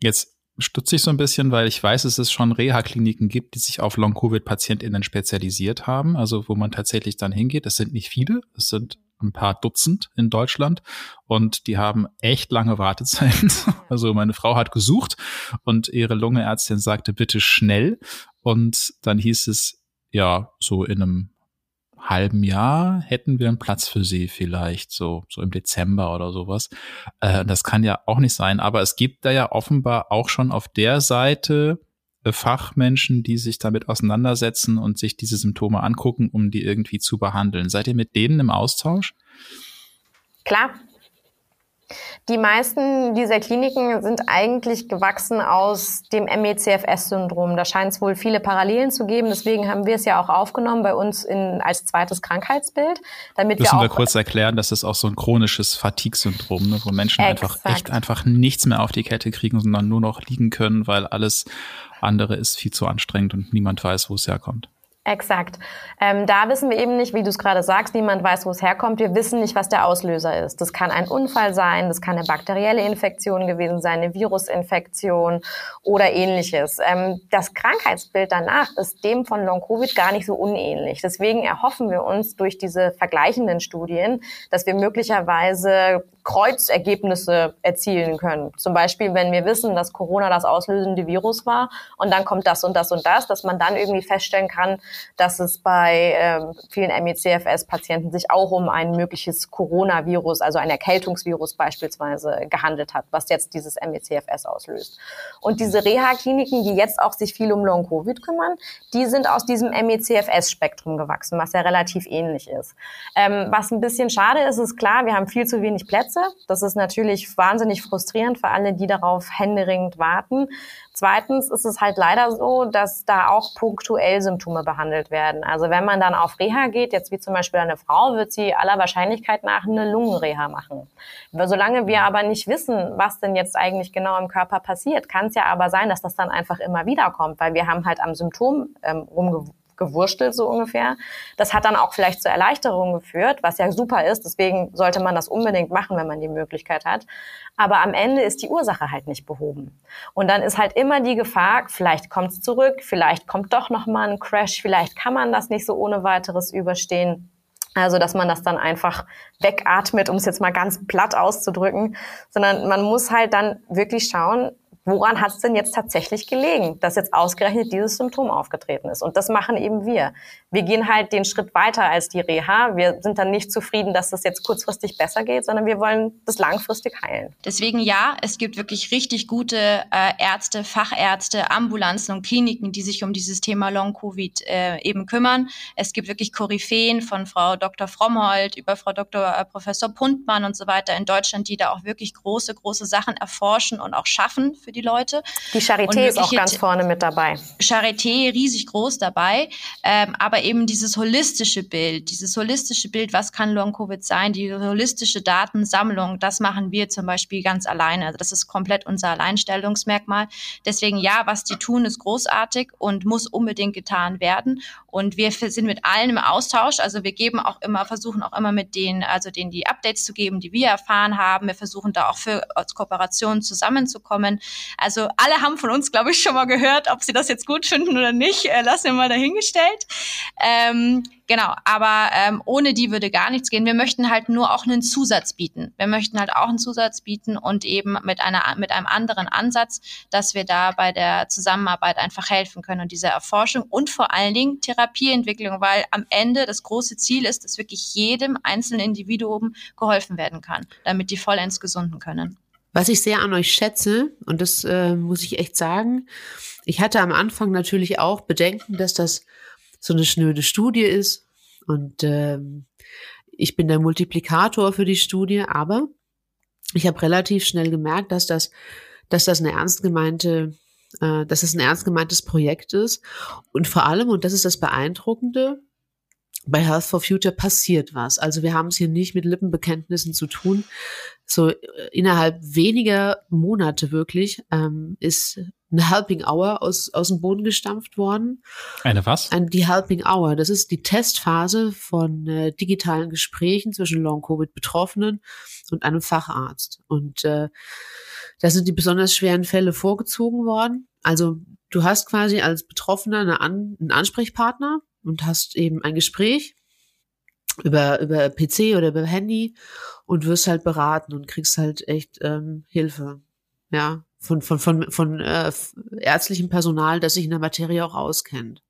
Jetzt stutze ich so ein bisschen, weil ich weiß, dass es schon Reha-Kliniken gibt, die sich auf Long-Covid-PatientInnen spezialisiert haben, also wo man tatsächlich dann hingeht. Das sind nicht viele, es sind ein paar Dutzend in Deutschland und die haben echt lange Wartezeiten. Also meine Frau hat gesucht und ihre Lungeärztin sagte, bitte schnell. Und dann hieß es, ja, so in einem halben Jahr hätten wir einen Platz für sie vielleicht, so, so im Dezember oder sowas. Äh, das kann ja auch nicht sein, aber es gibt da ja offenbar auch schon auf der Seite Fachmenschen, die sich damit auseinandersetzen und sich diese Symptome angucken, um die irgendwie zu behandeln. Seid ihr mit denen im Austausch? Klar. Die meisten dieser Kliniken sind eigentlich gewachsen aus dem MECFS-Syndrom. Da scheint es wohl viele Parallelen zu geben. Deswegen haben wir es ja auch aufgenommen bei uns in, als zweites Krankheitsbild. Damit Müssen wir, wir kurz erklären, das ist auch so ein chronisches Fatigue-Syndrom, ne, wo Menschen Exakt. einfach echt einfach nichts mehr auf die Kette kriegen, sondern nur noch liegen können, weil alles andere ist viel zu anstrengend und niemand weiß, wo es herkommt. Exakt. Ähm, da wissen wir eben nicht, wie du es gerade sagst, niemand weiß, wo es herkommt. Wir wissen nicht, was der Auslöser ist. Das kann ein Unfall sein, das kann eine bakterielle Infektion gewesen sein, eine Virusinfektion oder ähnliches. Ähm, das Krankheitsbild danach ist dem von Long-Covid gar nicht so unähnlich. Deswegen erhoffen wir uns durch diese vergleichenden Studien, dass wir möglicherweise Kreuzergebnisse erzielen können. Zum Beispiel, wenn wir wissen, dass Corona das auslösende Virus war und dann kommt das und das und das, dass man dann irgendwie feststellen kann, dass es bei ähm, vielen MECFS-Patienten sich auch um ein mögliches Coronavirus, also ein Erkältungsvirus beispielsweise gehandelt hat, was jetzt dieses MECFS auslöst. Und diese Reha-Kliniken, die jetzt auch sich viel um Long-Covid kümmern, die sind aus diesem MECFS-Spektrum gewachsen, was ja relativ ähnlich ist. Ähm, was ein bisschen schade ist, ist klar, wir haben viel zu wenig Plätze. Das ist natürlich wahnsinnig frustrierend für alle, die darauf händeringend warten. Zweitens ist es halt leider so, dass da auch punktuell Symptome behandelt werden. Also wenn man dann auf Reha geht, jetzt wie zum Beispiel eine Frau, wird sie aller Wahrscheinlichkeit nach eine Lungenreha machen. Solange wir aber nicht wissen, was denn jetzt eigentlich genau im Körper passiert, kann es ja aber sein, dass das dann einfach immer wieder kommt, weil wir haben halt am Symptom ähm, rumgewohnt gewurstelt, so ungefähr. Das hat dann auch vielleicht zur Erleichterung geführt, was ja super ist. Deswegen sollte man das unbedingt machen, wenn man die Möglichkeit hat. Aber am Ende ist die Ursache halt nicht behoben. Und dann ist halt immer die Gefahr, vielleicht kommt es zurück, vielleicht kommt doch noch mal ein Crash, vielleicht kann man das nicht so ohne weiteres überstehen. Also, dass man das dann einfach wegatmet, um es jetzt mal ganz platt auszudrücken, sondern man muss halt dann wirklich schauen, woran hat es denn jetzt tatsächlich gelegen, dass jetzt ausgerechnet dieses Symptom aufgetreten ist? Und das machen eben wir. Wir gehen halt den Schritt weiter als die Reha. Wir sind dann nicht zufrieden, dass das jetzt kurzfristig besser geht, sondern wir wollen das langfristig heilen. Deswegen ja, es gibt wirklich richtig gute äh, Ärzte, Fachärzte, Ambulanzen und Kliniken, die sich um dieses Thema Long-Covid äh, eben kümmern. Es gibt wirklich Koryphäen von Frau Dr. Frommhold über Frau Dr. Äh, Professor Puntmann und so weiter in Deutschland, die da auch wirklich große, große Sachen erforschen und auch schaffen für die Leute. Die Charité ist auch ganz vorne mit dabei. Charité riesig groß dabei, ähm, aber eben dieses holistische Bild, dieses holistische Bild, was kann Long-Covid sein, die holistische Datensammlung, das machen wir zum Beispiel ganz alleine. Also das ist komplett unser Alleinstellungsmerkmal. Deswegen ja, was die tun, ist großartig und muss unbedingt getan werden. Und wir sind mit allen im Austausch. Also wir geben auch immer, versuchen auch immer mit denen, also denen die Updates zu geben, die wir erfahren haben. Wir versuchen da auch für als Kooperation zusammenzukommen. Also alle haben von uns, glaube ich, schon mal gehört, ob sie das jetzt gut finden oder nicht, äh, lassen wir mal dahingestellt. Ähm, genau, aber ähm, ohne die würde gar nichts gehen. Wir möchten halt nur auch einen Zusatz bieten. Wir möchten halt auch einen Zusatz bieten und eben mit einer mit einem anderen Ansatz, dass wir da bei der Zusammenarbeit einfach helfen können und diese Erforschung und vor allen Dingen Therapieentwicklung, weil am Ende das große Ziel ist, dass wirklich jedem einzelnen Individuum geholfen werden kann, damit die vollends gesunden können. Was ich sehr an euch schätze, und das äh, muss ich echt sagen, ich hatte am Anfang natürlich auch Bedenken, dass das so eine schnöde Studie ist. Und ähm, ich bin der Multiplikator für die Studie, aber ich habe relativ schnell gemerkt, dass das, dass das eine ernst gemeinte, äh, dass es ein ernst gemeintes Projekt ist. Und vor allem, und das ist das Beeindruckende, bei Health for Future passiert was. Also wir haben es hier nicht mit Lippenbekenntnissen zu tun. So äh, innerhalb weniger Monate wirklich ähm, ist eine Helping Hour aus, aus dem Boden gestampft worden. Eine was? Ein, die Helping Hour. Das ist die Testphase von äh, digitalen Gesprächen zwischen Long-Covid-Betroffenen und einem Facharzt. Und äh, da sind die besonders schweren Fälle vorgezogen worden. Also du hast quasi als Betroffener eine An einen Ansprechpartner, und hast eben ein Gespräch über, über PC oder über Handy und wirst halt beraten und kriegst halt echt ähm, Hilfe. Ja, von, von, von, von äh, ärztlichem Personal, das sich in der Materie auch auskennt.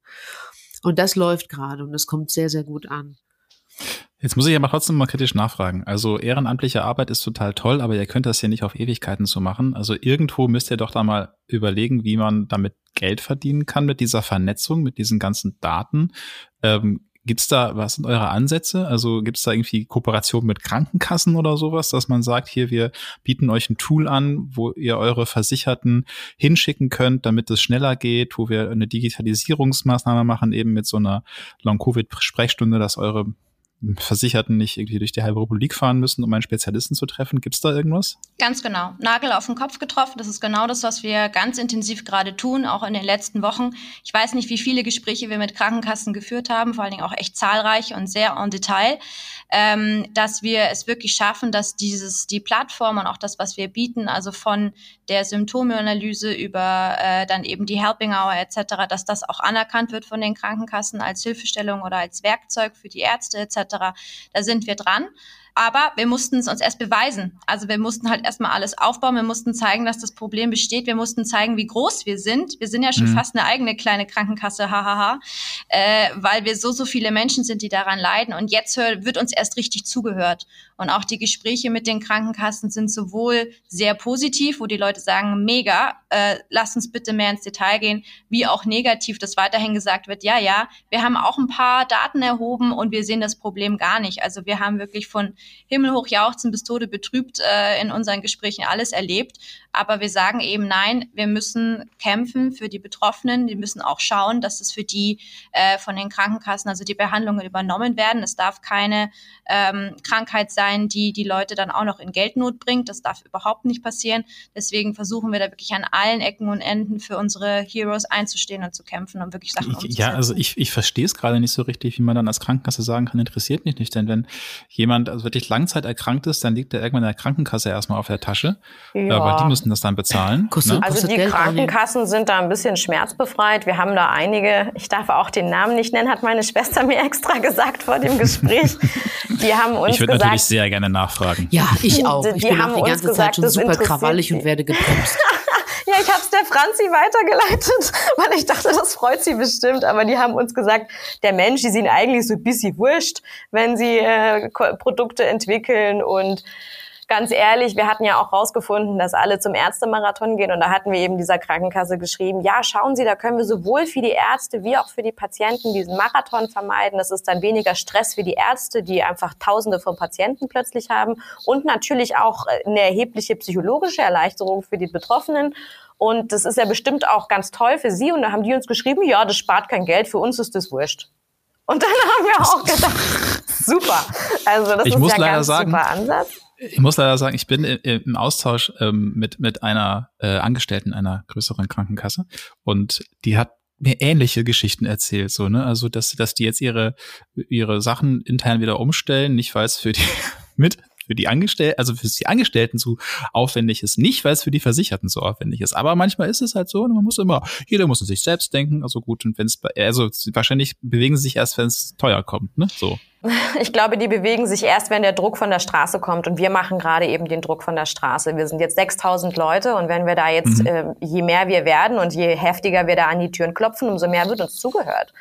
Und das läuft gerade und es kommt sehr, sehr gut an. Jetzt muss ich aber trotzdem mal kritisch nachfragen. Also ehrenamtliche Arbeit ist total toll, aber ihr könnt das ja nicht auf Ewigkeiten so machen. Also irgendwo müsst ihr doch da mal überlegen, wie man damit Geld verdienen kann mit dieser Vernetzung, mit diesen ganzen Daten. Ähm, Gibt's da, was sind eure Ansätze? Also gibt's da irgendwie Kooperation mit Krankenkassen oder sowas, dass man sagt, hier, wir bieten euch ein Tool an, wo ihr eure Versicherten hinschicken könnt, damit es schneller geht, wo wir eine Digitalisierungsmaßnahme machen, eben mit so einer Long-Covid-Sprechstunde, dass eure Versicherten nicht irgendwie durch die halbe Republik fahren müssen, um einen Spezialisten zu treffen. Gibt es da irgendwas? Ganz genau. Nagel auf den Kopf getroffen. Das ist genau das, was wir ganz intensiv gerade tun, auch in den letzten Wochen. Ich weiß nicht, wie viele Gespräche wir mit Krankenkassen geführt haben, vor allen Dingen auch echt zahlreich und sehr en Detail, ähm, dass wir es wirklich schaffen, dass dieses, die Plattform und auch das, was wir bieten, also von der Symptomeanalyse über äh, dann eben die Helping Hour etc., dass das auch anerkannt wird von den Krankenkassen als Hilfestellung oder als Werkzeug für die Ärzte etc. Da sind wir dran. Aber wir mussten es uns erst beweisen. Also wir mussten halt erstmal alles aufbauen. Wir mussten zeigen, dass das Problem besteht. Wir mussten zeigen, wie groß wir sind. Wir sind ja schon mhm. fast eine eigene kleine Krankenkasse, hahaha, äh, weil wir so, so viele Menschen sind, die daran leiden. Und jetzt wird uns erst richtig zugehört. Und auch die Gespräche mit den Krankenkassen sind sowohl sehr positiv, wo die Leute sagen, mega, äh, lass uns bitte mehr ins Detail gehen, wie auch negativ, dass weiterhin gesagt wird, ja, ja, wir haben auch ein paar Daten erhoben und wir sehen das Problem gar nicht. Also wir haben wirklich von himmelhoch jauchzen bis Tode betrübt äh, in unseren Gesprächen alles erlebt. Aber wir sagen eben, nein, wir müssen kämpfen für die Betroffenen. Die müssen auch schauen, dass es für die äh, von den Krankenkassen, also die Behandlungen übernommen werden. Es darf keine ähm, Krankheit sein, die die Leute dann auch noch in Geldnot bringt. Das darf überhaupt nicht passieren. Deswegen versuchen wir da wirklich an allen Ecken und Enden für unsere Heroes einzustehen und zu kämpfen, um wirklich Sachen umzusetzen. Ja, also ich, ich verstehe es gerade nicht so richtig, wie man dann als Krankenkasse sagen kann, interessiert mich nicht. Denn wenn jemand also wirklich Langzeit erkrankt ist, dann liegt er irgendwann in der Krankenkasse erstmal auf der Tasche. Ja. Aber die müssen müssen das dann bezahlen. Kostet, ne? Also die Geld Krankenkassen sind da ein bisschen schmerzbefreit. Wir haben da einige, ich darf auch den Namen nicht nennen, hat meine Schwester mir extra gesagt vor dem Gespräch. Die haben uns ich würde natürlich sehr gerne nachfragen. Ja, ich auch. Ich die bin haben auch die ganze gesagt, Zeit schon super krawallig und werde gebremst. Ja, ich habe es der Franzi weitergeleitet, weil ich dachte, das freut sie bestimmt. Aber die haben uns gesagt, der Mensch, die sind eigentlich so ein bisschen wurscht, wenn sie äh, Produkte entwickeln und ganz ehrlich, wir hatten ja auch rausgefunden, dass alle zum Ärztemarathon gehen und da hatten wir eben dieser Krankenkasse geschrieben, ja, schauen Sie, da können wir sowohl für die Ärzte wie auch für die Patienten diesen Marathon vermeiden. Das ist dann weniger Stress für die Ärzte, die einfach Tausende von Patienten plötzlich haben und natürlich auch äh, eine erhebliche psychologische Erleichterung für die Betroffenen. Und das ist ja bestimmt auch ganz toll für Sie. Und da haben die uns geschrieben, ja, das spart kein Geld, für uns ist das wurscht. Und dann haben wir auch gedacht, super. Also das ich ist ja ganz sagen, super Ansatz. Ich muss leider sagen, ich bin im Austausch ähm, mit, mit einer äh, Angestellten einer größeren Krankenkasse und die hat mir ähnliche Geschichten erzählt, so, ne? Also, dass, dass die jetzt ihre, ihre Sachen intern wieder umstellen, nicht weil es für die mit für die Angestellten, also für die Angestellten zu aufwendig ist, nicht weil es für die Versicherten so aufwendig ist. Aber manchmal ist es halt so, man muss immer, jeder muss an sich selbst denken, also gut, und wenn es, also wahrscheinlich bewegen sie sich erst, wenn es teuer kommt, ne? So. Ich glaube, die bewegen sich erst, wenn der Druck von der Straße kommt. Und wir machen gerade eben den Druck von der Straße. Wir sind jetzt 6000 Leute und wenn wir da jetzt, mhm. äh, je mehr wir werden und je heftiger wir da an die Türen klopfen, umso mehr wird uns zugehört.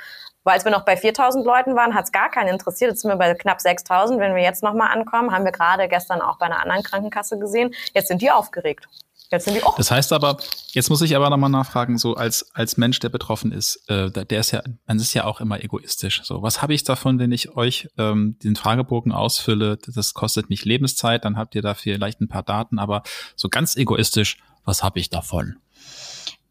Weil als wir noch bei 4000 Leuten waren, hat es gar keinen interessiert. Jetzt sind wir bei knapp 6000. Wenn wir jetzt nochmal ankommen, haben wir gerade gestern auch bei einer anderen Krankenkasse gesehen. Jetzt sind die aufgeregt. Jetzt sind die auch. Das heißt aber, jetzt muss ich aber nochmal nachfragen, so als, als Mensch, der betroffen ist, äh, der ist ja, man ist ja auch immer egoistisch. So, was habe ich davon, wenn ich euch ähm, den Fragebogen ausfülle? Das kostet mich Lebenszeit, dann habt ihr da vielleicht ein paar Daten, aber so ganz egoistisch, was habe ich davon?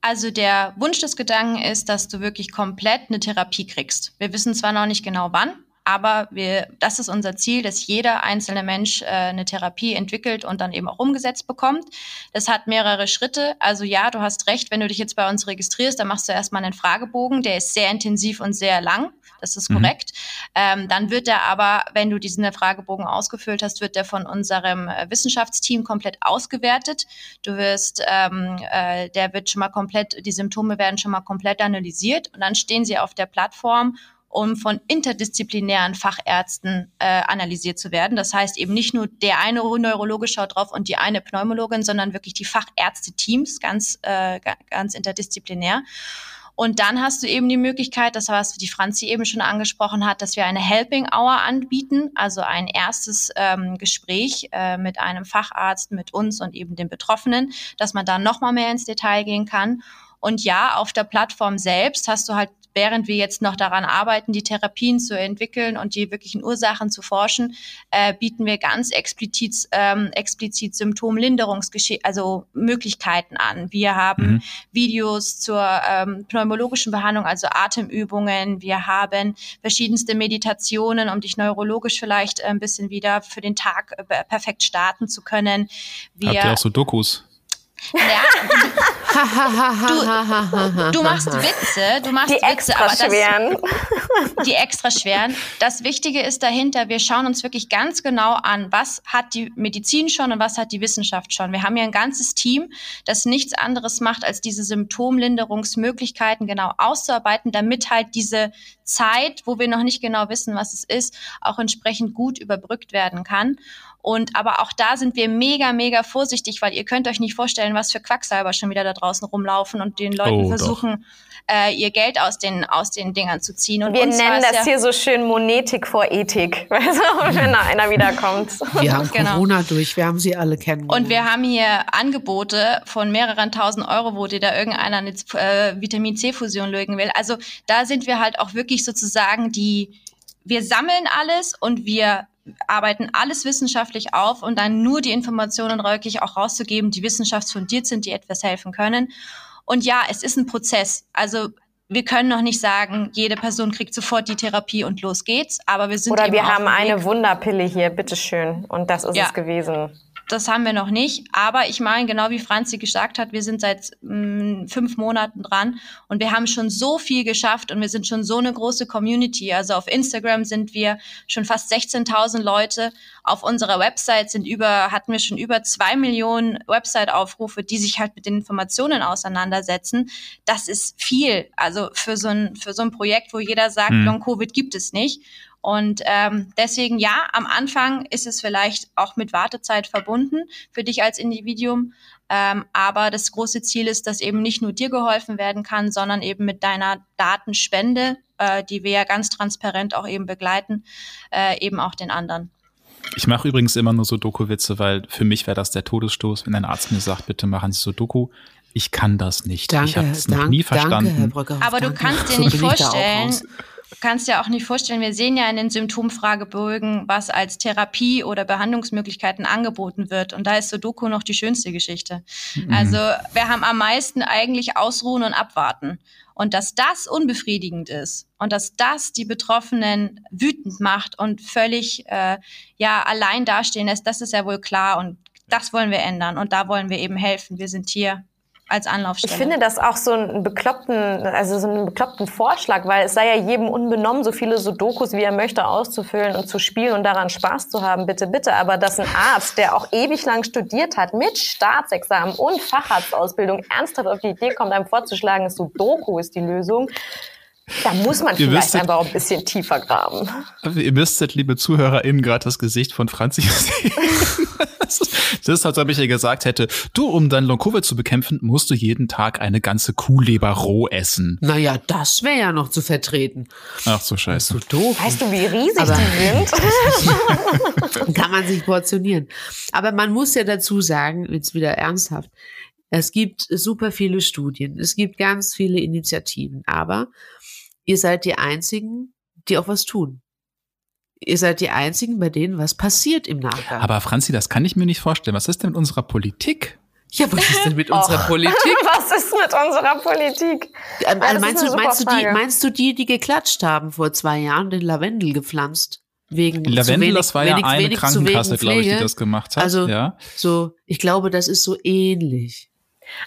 Also der Wunsch des Gedanken ist, dass du wirklich komplett eine Therapie kriegst. Wir wissen zwar noch nicht genau wann, aber wir, das ist unser Ziel, dass jeder einzelne Mensch äh, eine Therapie entwickelt und dann eben auch umgesetzt bekommt. Das hat mehrere Schritte. Also ja, du hast recht, wenn du dich jetzt bei uns registrierst, dann machst du erstmal einen Fragebogen, der ist sehr intensiv und sehr lang. Das ist mhm. korrekt. Ähm, dann wird der aber, wenn du diesen Fragebogen ausgefüllt hast, wird der von unserem äh, Wissenschaftsteam komplett ausgewertet. Du wirst, ähm, äh, der wird schon mal komplett, die Symptome werden schon mal komplett analysiert und dann stehen sie auf der Plattform um von interdisziplinären Fachärzten äh, analysiert zu werden. Das heißt eben nicht nur der eine Neurologe schaut drauf und die eine Pneumologin, sondern wirklich die Fachärzte-Teams, ganz, äh, ganz interdisziplinär. Und dann hast du eben die Möglichkeit, das was die Franzi eben schon angesprochen hat, dass wir eine Helping Hour anbieten, also ein erstes ähm, Gespräch äh, mit einem Facharzt, mit uns und eben den Betroffenen, dass man da noch mal mehr ins Detail gehen kann. Und ja, auf der Plattform selbst hast du halt während wir jetzt noch daran arbeiten, die Therapien zu entwickeln und die wirklichen Ursachen zu forschen, äh, bieten wir ganz explizit, ähm, explizit Symptomlinderungsgeschichte, also Möglichkeiten an. Wir haben mhm. Videos zur ähm, pneumologischen Behandlung, also Atemübungen. Wir haben verschiedenste Meditationen, um dich neurologisch vielleicht ein bisschen wieder für den Tag äh, perfekt starten zu können. Wir, Habt ihr auch so Dokus? Ja. du, du machst Witze, du machst die Witze, extra aber das, schweren. die extra schweren. Das Wichtige ist dahinter, wir schauen uns wirklich ganz genau an, was hat die Medizin schon und was hat die Wissenschaft schon. Wir haben ja ein ganzes Team, das nichts anderes macht, als diese Symptomlinderungsmöglichkeiten genau auszuarbeiten, damit halt diese Zeit, wo wir noch nicht genau wissen, was es ist, auch entsprechend gut überbrückt werden kann. Und aber auch da sind wir mega, mega vorsichtig, weil ihr könnt euch nicht vorstellen, was für Quacksalber schon wieder da draußen rumlaufen und den Leuten oh, versuchen, äh, ihr Geld aus den, aus den Dingern zu ziehen. Und wir nennen das ja hier so schön Monetik vor Ethik, wenn da einer wiederkommt. Wir haben genau. Corona durch, wir haben sie alle kennengelernt. Und wir haben hier Angebote von mehreren tausend Euro, wo dir da irgendeiner eine äh, Vitamin C-Fusion legen will. Also da sind wir halt auch wirklich sozusagen die, wir sammeln alles und wir arbeiten alles wissenschaftlich auf und dann nur die Informationen wirklich auch rauszugeben, die wissenschaftsfundiert sind, die etwas helfen können. Und ja, es ist ein Prozess. Also wir können noch nicht sagen, jede Person kriegt sofort die Therapie und los geht's, aber wir sind Oder wir haben eine Wunderpille hier, bitteschön. Und das ist ja. es gewesen das haben wir noch nicht. Aber ich meine, genau wie Franzi gesagt hat, wir sind seit mh, mm, fünf Monaten dran und wir haben schon so viel geschafft und wir sind schon so eine große Community. Also auf Instagram sind wir schon fast 16.000 Leute. Auf unserer Website sind über, hatten wir schon über zwei Millionen Website-Aufrufe, die sich halt mit den Informationen auseinandersetzen. Das ist viel. Also für so ein, für so ein Projekt, wo jeder sagt, hm. Long-Covid gibt es nicht. Und ähm, deswegen ja, am Anfang ist es vielleicht auch mit Wartezeit verbunden für dich als Individuum. Ähm, aber das große Ziel ist, dass eben nicht nur dir geholfen werden kann, sondern eben mit deiner Datenspende, äh, die wir ja ganz transparent auch eben begleiten, äh, eben auch den anderen. Ich mache übrigens immer nur so Doku-Witze, weil für mich wäre das der Todesstoß, wenn ein Arzt mir sagt, bitte machen Sie so Doku. Ich kann das nicht. Danke, ich habe es noch nie verstanden. Danke, Herr Brückerhoff, Aber du kannst dir nicht vorstellen, kannst dir auch nicht vorstellen, wir sehen ja in den Symptomfragebögen, was als Therapie oder Behandlungsmöglichkeiten angeboten wird. Und da ist Sudoku noch die schönste Geschichte. Mhm. Also wir haben am meisten eigentlich Ausruhen und Abwarten. Und dass das unbefriedigend ist und dass das die Betroffenen wütend macht und völlig äh, ja allein dastehen lässt, das ist ja wohl klar. Und das wollen wir ändern. Und da wollen wir eben helfen. Wir sind hier als Anlaufstelle. Ich finde das auch so einen bekloppten, also so einen bekloppten Vorschlag, weil es sei ja jedem unbenommen, so viele Sudokus wie er möchte auszufüllen und zu spielen und daran Spaß zu haben, bitte, bitte. Aber dass ein Arzt, der auch ewig lang studiert hat, mit Staatsexamen und Facharztausbildung ernsthaft auf die Idee kommt, einem vorzuschlagen, Sudoku ist die Lösung, da muss man ihr vielleicht müsstet, einfach auch ein bisschen tiefer graben. Ihr müsstet, liebe ZuhörerInnen, gerade das Gesicht von Franzi sehen. Das ist, als ob ich ihr gesagt hätte, du, um dein Long-Covid zu bekämpfen, musst du jeden Tag eine ganze Kuhleber roh essen. Naja, das wäre ja noch zu vertreten. Ach so scheiße. So doof. Weißt du, wie riesig Aber die sind? kann man sich portionieren. Aber man muss ja dazu sagen, jetzt wieder ernsthaft, es gibt super viele Studien, es gibt ganz viele Initiativen, aber ihr seid die Einzigen, die auch was tun ihr seid die Einzigen, bei denen was passiert im Nachgang. Aber Franzi, das kann ich mir nicht vorstellen. Was ist denn mit unserer Politik? Ja, was ist denn mit unserer Politik? was ist mit unserer Politik? Ähm, also meinst, du, meinst, du die, meinst du die, die geklatscht haben vor zwei Jahren, den Lavendel gepflanzt? Wegen Lavendel, wenig, das war ja eine Krankenkasse, glaube ich, die das gemacht hat. Also, ja. so, ich glaube, das ist so ähnlich.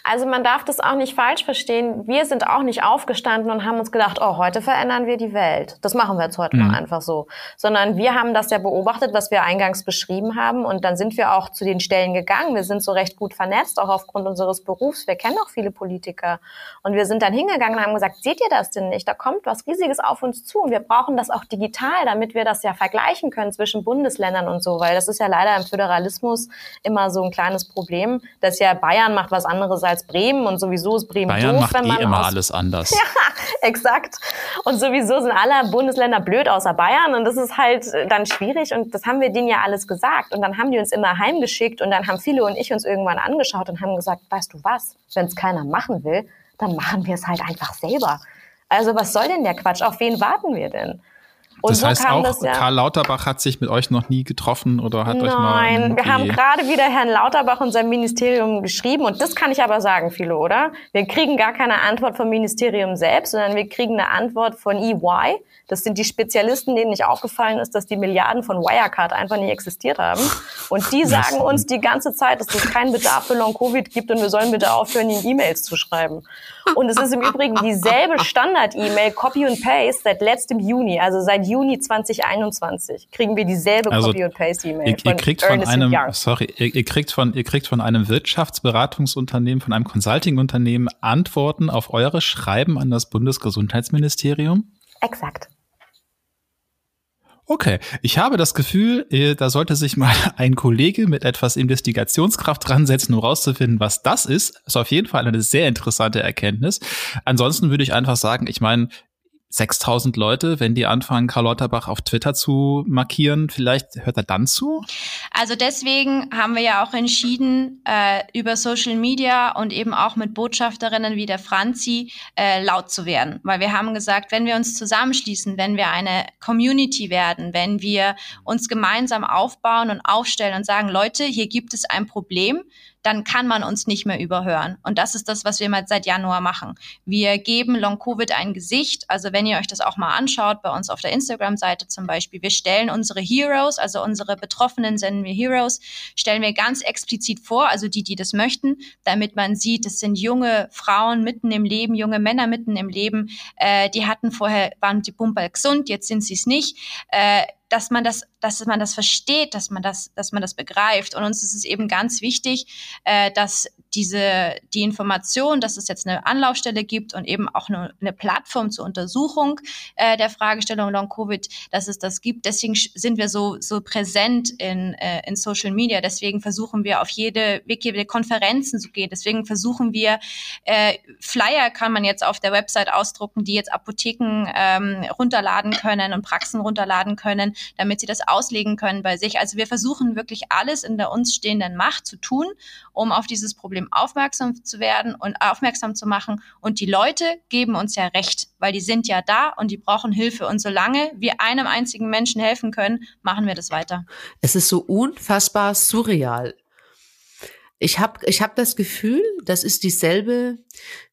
Also man darf das auch nicht falsch verstehen. Wir sind auch nicht aufgestanden und haben uns gedacht, oh, heute verändern wir die Welt. Das machen wir jetzt heute mhm. mal einfach so. Sondern wir haben das ja beobachtet, was wir eingangs beschrieben haben. Und dann sind wir auch zu den Stellen gegangen. Wir sind so recht gut vernetzt, auch aufgrund unseres Berufs. Wir kennen auch viele Politiker. Und wir sind dann hingegangen und haben gesagt, seht ihr das denn nicht? Da kommt was Riesiges auf uns zu. Und wir brauchen das auch digital, damit wir das ja vergleichen können zwischen Bundesländern und so. Weil das ist ja leider im Föderalismus immer so ein kleines Problem, dass ja Bayern macht was anderes anderes als Bremen und sowieso ist Bremen Bayern doof, macht wenn man eh immer alles anders. Ja, exakt. Und sowieso sind alle Bundesländer blöd außer Bayern und das ist halt dann schwierig und das haben wir denen ja alles gesagt und dann haben die uns immer heimgeschickt und dann haben viele und ich uns irgendwann angeschaut und haben gesagt, weißt du was, wenn es keiner machen will, dann machen wir es halt einfach selber. Also was soll denn der Quatsch? Auf wen warten wir denn? Und das so heißt auch, das, ja. Karl Lauterbach hat sich mit euch noch nie getroffen oder hat Nein, euch mal. Nein, wir haben gerade wieder Herrn Lauterbach und sein Ministerium geschrieben und das kann ich aber sagen, viele, oder? Wir kriegen gar keine Antwort vom Ministerium selbst, sondern wir kriegen eine Antwort von EY. Das sind die Spezialisten, denen nicht aufgefallen ist, dass die Milliarden von Wirecard einfach nicht existiert haben. Und die sagen uns die ganze Zeit, dass es keinen Bedarf für Long-Covid gibt und wir sollen bitte aufhören, ihnen E-Mails zu schreiben. Und es ist im Übrigen dieselbe Standard-E-Mail, Copy und Paste, seit letztem Juni, also seit Juni 2021, kriegen wir dieselbe also, Copy und Paste-E-Mail. Ihr, ihr kriegt von einem, sorry, ihr, ihr, kriegt von, ihr kriegt von einem Wirtschaftsberatungsunternehmen, von einem Consulting-Unternehmen Antworten auf eure Schreiben an das Bundesgesundheitsministerium? Exakt. Okay, ich habe das Gefühl, äh, da sollte sich mal ein Kollege mit etwas Investigationskraft dran setzen, um rauszufinden, was das ist. Das ist auf jeden Fall eine sehr interessante Erkenntnis. Ansonsten würde ich einfach sagen, ich meine, 6000 Leute, wenn die anfangen, Karl Lauterbach auf Twitter zu markieren, vielleicht hört er dann zu? Also deswegen haben wir ja auch entschieden, äh, über Social Media und eben auch mit Botschafterinnen wie der Franzi äh, laut zu werden. Weil wir haben gesagt, wenn wir uns zusammenschließen, wenn wir eine Community werden, wenn wir uns gemeinsam aufbauen und aufstellen und sagen, Leute, hier gibt es ein Problem, dann kann man uns nicht mehr überhören. Und das ist das, was wir mal seit Januar machen. Wir geben Long Covid ein Gesicht. Also wenn ihr euch das auch mal anschaut, bei uns auf der Instagram-Seite zum Beispiel, wir stellen unsere Heroes, also unsere Betroffenen senden wir Heroes, stellen wir ganz explizit vor, also die, die das möchten, damit man sieht, es sind junge Frauen mitten im Leben, junge Männer mitten im Leben, äh, die hatten vorher, waren die Pumper gesund, jetzt sind sie es nicht. Äh, dass man das, dass man das versteht, dass man das, dass man das begreift. Und uns ist es eben ganz wichtig, äh, dass diese, die Information, dass es jetzt eine Anlaufstelle gibt und eben auch eine, eine Plattform zur Untersuchung äh, der Fragestellung Long Covid, dass es das gibt. Deswegen sind wir so, so präsent in, äh, in Social Media. Deswegen versuchen wir auf jede, wirklich Konferenzen zu gehen. Deswegen versuchen wir, äh, Flyer kann man jetzt auf der Website ausdrucken, die jetzt Apotheken ähm, runterladen können und Praxen runterladen können, damit sie das auslegen können bei sich. Also wir versuchen wirklich alles in der uns stehenden Macht zu tun, um auf dieses Problem aufmerksam zu werden und aufmerksam zu machen. Und die Leute geben uns ja recht, weil die sind ja da und die brauchen Hilfe. Und solange wir einem einzigen Menschen helfen können, machen wir das weiter. Es ist so unfassbar surreal. Ich habe ich hab das Gefühl, das ist dieselbe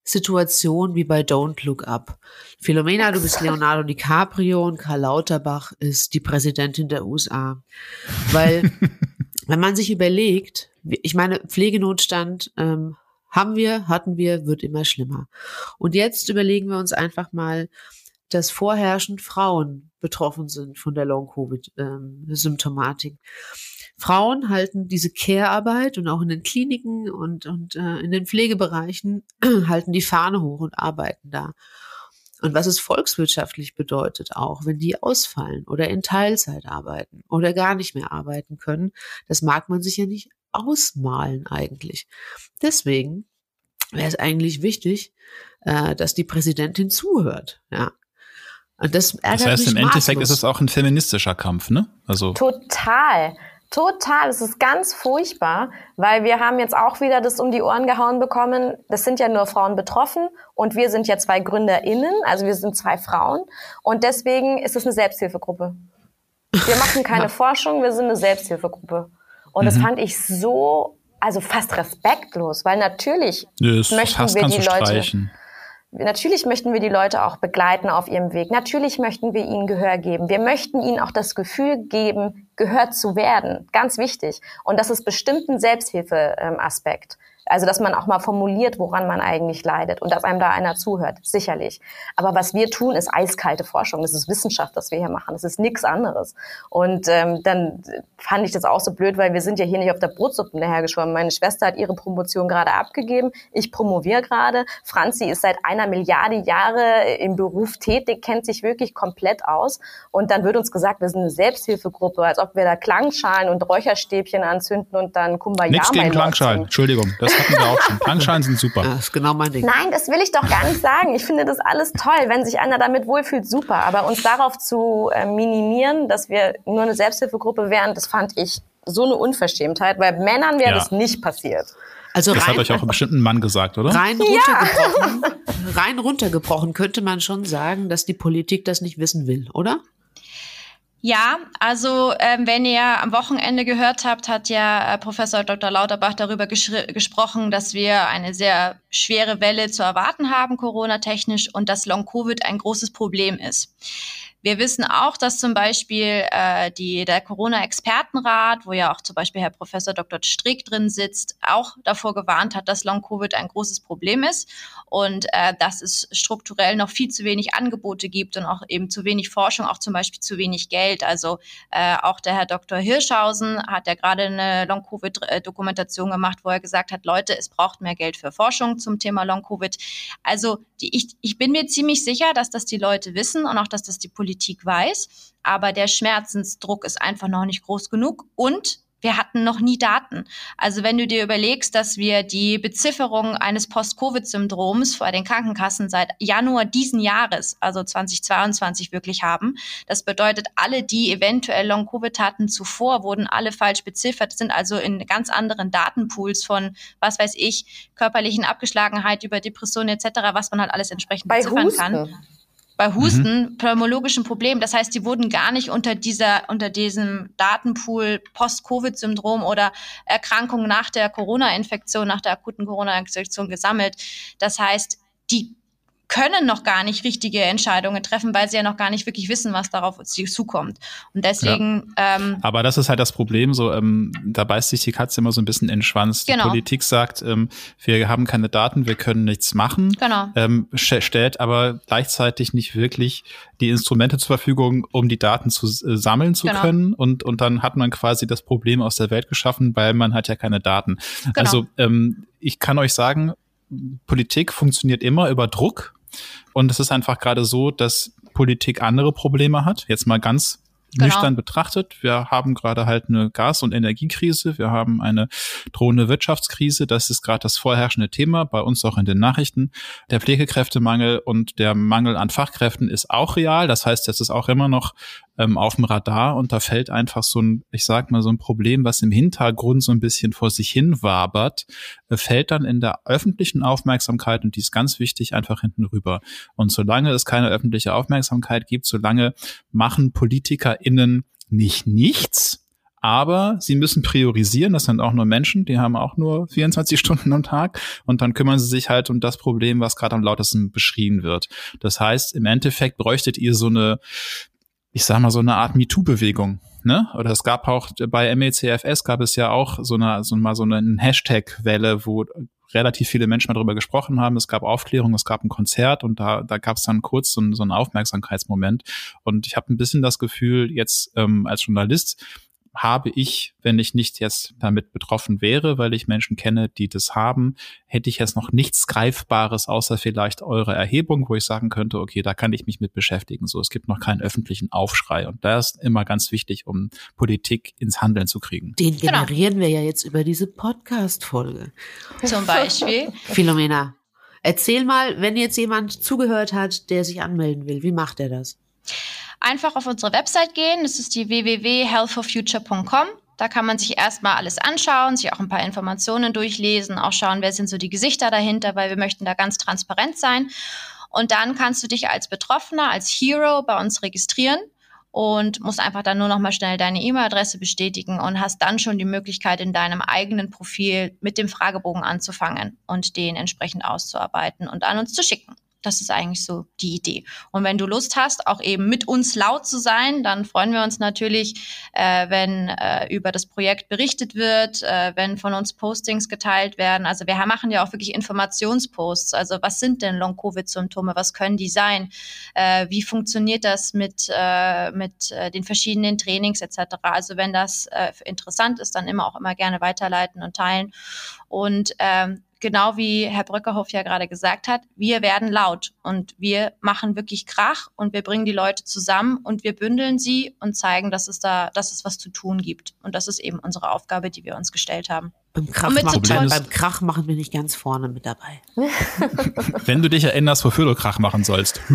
Situation wie bei Don't Look Up. Philomena, du bist Leonardo DiCaprio und Karl Lauterbach ist die Präsidentin der USA. Weil, wenn man sich überlegt, ich meine, Pflegenotstand ähm, haben wir, hatten wir, wird immer schlimmer. Und jetzt überlegen wir uns einfach mal, dass vorherrschend Frauen betroffen sind von der Long-Covid-Symptomatik. Frauen halten diese Care-Arbeit und auch in den Kliniken und, und äh, in den Pflegebereichen halten die Fahne hoch und arbeiten da. Und was es volkswirtschaftlich bedeutet auch, wenn die ausfallen oder in Teilzeit arbeiten oder gar nicht mehr arbeiten können, das mag man sich ja nicht ausmalen eigentlich. Deswegen wäre es eigentlich wichtig, äh, dass die Präsidentin zuhört, ja. Und das ärgert Das heißt, im Endeffekt ist es auch ein feministischer Kampf, ne? Also. Total. Total, es ist ganz furchtbar, weil wir haben jetzt auch wieder das um die Ohren gehauen bekommen. Das sind ja nur Frauen betroffen und wir sind ja zwei GründerInnen, also wir sind zwei Frauen und deswegen ist es eine Selbsthilfegruppe. Wir machen keine Forschung, wir sind eine Selbsthilfegruppe. Und mhm. das fand ich so, also fast respektlos, weil natürlich das möchten wir die Leute. Streichen. Natürlich möchten wir die Leute auch begleiten auf ihrem Weg. Natürlich möchten wir ihnen Gehör geben. Wir möchten ihnen auch das Gefühl geben, gehört zu werden. Ganz wichtig. Und das ist bestimmt ein Selbsthilfeaspekt. Also, dass man auch mal formuliert, woran man eigentlich leidet und dass einem da einer zuhört, sicherlich. Aber was wir tun, ist eiskalte Forschung. Das ist Wissenschaft, was wir hier machen. Das ist nichts anderes. Und ähm, dann fand ich das auch so blöd, weil wir sind ja hier nicht auf der Brotsuppe dahergeschwommen. Meine Schwester hat ihre Promotion gerade abgegeben. Ich promoviere gerade. Franzi ist seit einer Milliarde Jahre im Beruf tätig, kennt sich wirklich komplett aus. Und dann wird uns gesagt, wir sind eine Selbsthilfegruppe, als ob wir da Klangschalen und Räucherstäbchen anzünden und dann Kumbaya Nichts gegen Klangschalen, Entschuldigung. Das hatten wir auch schon. Klangschalen sind super. Das ist genau mein Ding. Nein, das will ich doch gar nicht sagen. Ich finde das alles toll. Wenn sich einer damit wohlfühlt, super. Aber uns darauf zu äh, minimieren, dass wir nur eine Selbsthilfegruppe wären, das fand ich so eine Unverschämtheit, weil Männern wäre ja. das nicht passiert. Also das rein, hat euch auch einen bestimmten Mann gesagt, oder? Rein runtergebrochen, ja. rein runtergebrochen könnte man schon sagen, dass die Politik das nicht wissen will, oder? Ja, also ähm, wenn ihr am Wochenende gehört habt, hat ja äh, Professor Dr. Lauterbach darüber gesprochen, dass wir eine sehr schwere Welle zu erwarten haben, Corona-technisch, und dass Long-Covid ein großes Problem ist. Wir wissen auch, dass zum Beispiel äh, die, der Corona-Expertenrat, wo ja auch zum Beispiel Herr Professor Dr. Strick drin sitzt, auch davor gewarnt hat, dass Long-Covid ein großes Problem ist und äh, dass es strukturell noch viel zu wenig Angebote gibt und auch eben zu wenig Forschung, auch zum Beispiel zu wenig Geld. Also äh, auch der Herr Dr. Hirschhausen hat ja gerade eine Long-Covid-Dokumentation gemacht, wo er gesagt hat, Leute, es braucht mehr Geld für Forschung zum Thema Long-Covid. Also die, ich, ich bin mir ziemlich sicher, dass das die Leute wissen und auch, dass das die Politik Politik weiß, aber der Schmerzensdruck ist einfach noch nicht groß genug und wir hatten noch nie Daten. Also wenn du dir überlegst, dass wir die Bezifferung eines Post-Covid-Syndroms vor den Krankenkassen seit Januar diesen Jahres, also 2022 wirklich haben, das bedeutet, alle, die eventuell Long-Covid hatten zuvor, wurden alle falsch beziffert, sind also in ganz anderen Datenpools von, was weiß ich, körperlichen Abgeschlagenheit über Depressionen etc., was man halt alles entsprechend Bei beziffern Husten. kann bei Husten, mhm. pneumologischen Problemen. Das heißt, die wurden gar nicht unter dieser, unter diesem Datenpool Post-Covid-Syndrom oder Erkrankung nach der Corona-Infektion, nach der akuten Corona-Infektion gesammelt. Das heißt, die können noch gar nicht richtige Entscheidungen treffen, weil sie ja noch gar nicht wirklich wissen, was darauf zukommt. Und deswegen. Ja. Ähm, Aber das ist halt das Problem. So, ähm, da beißt sich die Katze immer so ein bisschen in den Schwanz. Genau. Die Politik sagt, ähm, wir haben keine Daten, wir können nichts machen. Genau. Ähm, stellt aber gleichzeitig nicht wirklich die Instrumente zur Verfügung, um die Daten zu äh, sammeln zu genau. können. Und und dann hat man quasi das Problem aus der Welt geschaffen, weil man hat ja keine Daten. Genau. Also ähm, ich kann euch sagen, Politik funktioniert immer über Druck. Und es ist einfach gerade so, dass Politik andere Probleme hat. Jetzt mal ganz genau. nüchtern betrachtet. Wir haben gerade halt eine Gas- und Energiekrise. Wir haben eine drohende Wirtschaftskrise. Das ist gerade das vorherrschende Thema, bei uns auch in den Nachrichten. Der Pflegekräftemangel und der Mangel an Fachkräften ist auch real. Das heißt, es ist auch immer noch ähm, auf dem Radar und da fällt einfach so ein, ich sag mal, so ein Problem, was im Hintergrund so ein bisschen vor sich hin wabert, äh, fällt dann in der öffentlichen Aufmerksamkeit und die ist ganz wichtig einfach hinten rüber. Und solange es keine öffentliche Aufmerksamkeit gibt, solange machen PolitikerInnen nicht nichts, aber sie müssen priorisieren. Das sind auch nur Menschen, die haben auch nur 24 Stunden am Tag und dann kümmern sie sich halt um das Problem, was gerade am lautesten beschrien wird. Das heißt, im Endeffekt bräuchtet ihr so eine ich sag mal, so eine Art MeToo-Bewegung. Ne? Oder es gab auch bei MECFS gab es ja auch so eine, so mal so eine Hashtag-Welle, wo relativ viele Menschen darüber gesprochen haben. Es gab Aufklärung, es gab ein Konzert und da, da gab es dann kurz so, so einen Aufmerksamkeitsmoment. Und ich habe ein bisschen das Gefühl, jetzt ähm, als Journalist, habe ich, wenn ich nicht jetzt damit betroffen wäre, weil ich Menschen kenne, die das haben, hätte ich jetzt noch nichts Greifbares, außer vielleicht eure Erhebung, wo ich sagen könnte, okay, da kann ich mich mit beschäftigen. So, es gibt noch keinen öffentlichen Aufschrei. Und das ist immer ganz wichtig, um Politik ins Handeln zu kriegen. Den genau. generieren genau. wir ja jetzt über diese Podcast-Folge. Zum Beispiel. Philomena, erzähl mal, wenn jetzt jemand zugehört hat, der sich anmelden will, wie macht er das? Einfach auf unsere Website gehen. Das ist die www.healthforfuture.com. Da kann man sich erstmal alles anschauen, sich auch ein paar Informationen durchlesen, auch schauen, wer sind so die Gesichter dahinter, weil wir möchten da ganz transparent sein. Und dann kannst du dich als Betroffener, als Hero bei uns registrieren und musst einfach dann nur noch mal schnell deine E-Mail-Adresse bestätigen und hast dann schon die Möglichkeit, in deinem eigenen Profil mit dem Fragebogen anzufangen und den entsprechend auszuarbeiten und an uns zu schicken. Das ist eigentlich so die Idee. Und wenn du Lust hast, auch eben mit uns laut zu sein, dann freuen wir uns natürlich, äh, wenn äh, über das Projekt berichtet wird, äh, wenn von uns Postings geteilt werden. Also wir machen ja auch wirklich Informationsposts. Also was sind denn Long-Covid-Symptome? Was können die sein? Äh, wie funktioniert das mit, äh, mit äh, den verschiedenen Trainings etc.? Also wenn das äh, interessant ist, dann immer auch immer gerne weiterleiten und teilen. Und ähm, genau wie Herr Bröckerhoff ja gerade gesagt hat, wir werden laut und wir machen wirklich Krach und wir bringen die Leute zusammen und wir bündeln sie und zeigen, dass es da, dass es was zu tun gibt. Und das ist eben unsere Aufgabe, die wir uns gestellt haben. Beim Krach, machen, beim, beim Krach machen wir nicht ganz vorne mit dabei. Wenn du dich erinnerst, wofür du Krach machen sollst.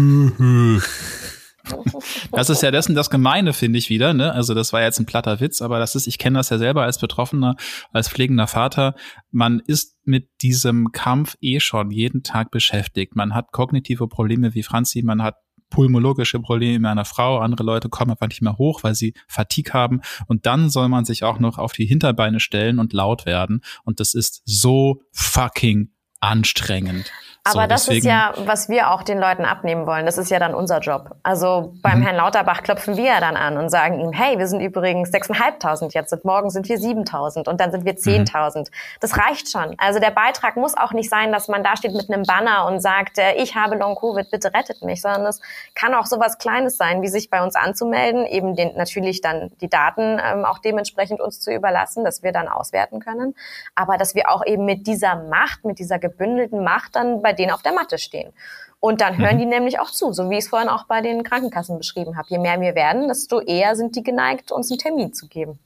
Das ist ja dessen das Gemeine, finde ich wieder. Ne? Also das war jetzt ein platter Witz, aber das ist, ich kenne das ja selber als Betroffener, als pflegender Vater. Man ist mit diesem Kampf eh schon jeden Tag beschäftigt. Man hat kognitive Probleme wie Franzi, man hat pulmologische Probleme meiner Frau, andere Leute kommen einfach nicht mehr hoch, weil sie Fatigue haben und dann soll man sich auch noch auf die Hinterbeine stellen und laut werden und das ist so fucking anstrengend. Aber so, das deswegen, ist ja, was wir auch den Leuten abnehmen wollen. Das ist ja dann unser Job. Also beim Mhm. Herrn Lauterbach klopfen wir ja dann an und sagen ihm, hey, wir sind übrigens 6.500 jetzt und morgen sind wir 7.000 und dann sind wir Mhm. 10.000. Das reicht schon. Also der Beitrag muss auch nicht sein, dass man da steht mit einem Banner und sagt, äh, ich habe Long-Covid, bitte rettet mich, sondern es kann auch sowas Kleines sein, wie sich bei uns anzumelden, eben den, natürlich dann die Daten ähm, auch dementsprechend uns zu überlassen, dass wir dann auswerten können. Aber dass wir auch eben mit dieser Macht, mit dieser gebündelten Macht dann bei denen auf der Matte stehen. Und dann hören die nämlich auch zu, so wie ich es vorhin auch bei den Krankenkassen beschrieben habe. Je mehr wir werden, desto eher sind die geneigt, uns einen Termin zu geben.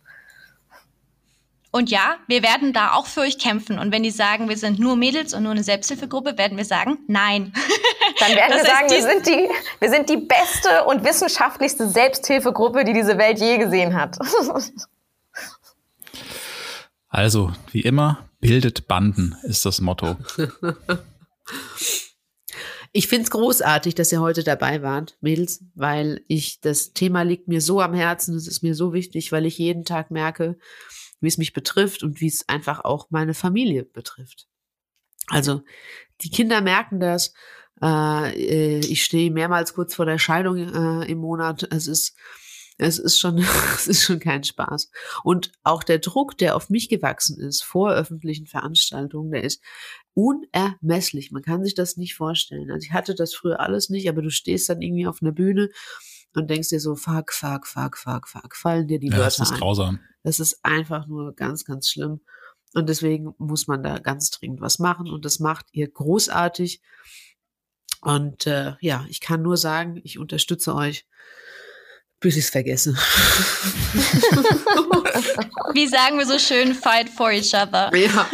Und ja, wir werden da auch für euch kämpfen. Und wenn die sagen, wir sind nur Mädels und nur eine Selbsthilfegruppe, werden wir sagen, nein. Dann werden Das wir sagen, wir sind, die, wir sind die beste und wissenschaftlichste Selbsthilfegruppe, die diese Welt je gesehen hat. Also, wie immer, bildet Banden ist das Motto. Ich find's großartig, dass ihr heute dabei wart, Mädels, weil ich, das Thema liegt mir so am Herzen, es ist mir so wichtig, weil ich jeden Tag merke, wie es mich betrifft und wie es einfach auch meine Familie betrifft. Also, die Kinder merken das. Äh, äh, ich stehe mehrmals kurz vor der Scheidung äh, im Monat. Es ist, es ist schon, es ist schon kein Spaß. Und auch der Druck, der auf mich gewachsen ist vor öffentlichen Veranstaltungen, der ist unermesslich. Man kann sich das nicht vorstellen. Also ich hatte das früher alles nicht, aber du stehst dann irgendwie auf einer Bühne und denkst dir so, fuck, fuck, fuck, fuck, fuck, fallen dir die Ja, das Wörter ist ein. grausam. Das ist einfach nur ganz, ganz schlimm. Und deswegen muss man da ganz dringend was machen. Und das macht ihr großartig. Und äh, ja, ich kann nur sagen, ich unterstütze euch, bis ich es vergesse. Wie sagen wir so schön, fight for each other. ja.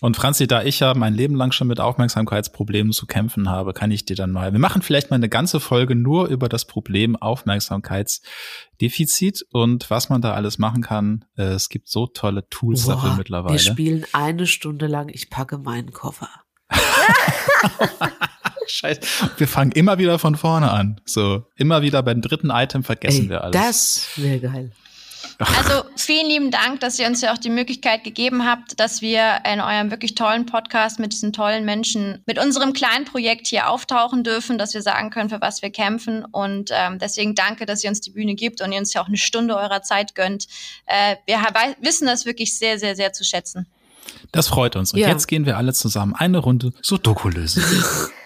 Und Franzi, da ich ja mein Leben lang schon mit Aufmerksamkeitsproblemen zu kämpfen habe, kann ich dir dann mal, wir machen vielleicht mal eine ganze Folge nur über das Problem Aufmerksamkeitsdefizit und was man da alles machen kann. Äh, Es gibt so tolle Tools dafür Boah, mittlerweile. Wir spielen eine Stunde lang, ich packe meinen Koffer. Scheiße. Wir fangen immer wieder von vorne an. So, immer wieder beim dritten Item vergessen Ey, wir alles. Das wäre geil. Also vielen lieben Dank, dass ihr uns ja auch die Möglichkeit gegeben habt, dass wir in eurem wirklich tollen Podcast mit diesen tollen Menschen, mit unserem kleinen Projekt hier auftauchen dürfen, dass wir sagen können, für was wir kämpfen. Und ähm, deswegen danke, dass ihr uns die Bühne gibt und ihr uns ja auch eine Stunde eurer Zeit gönnt. Äh, wir wissen das wirklich sehr, sehr, sehr zu schätzen. Das freut uns. Und Ja. jetzt gehen wir alle zusammen eine Runde Sudoku lösen.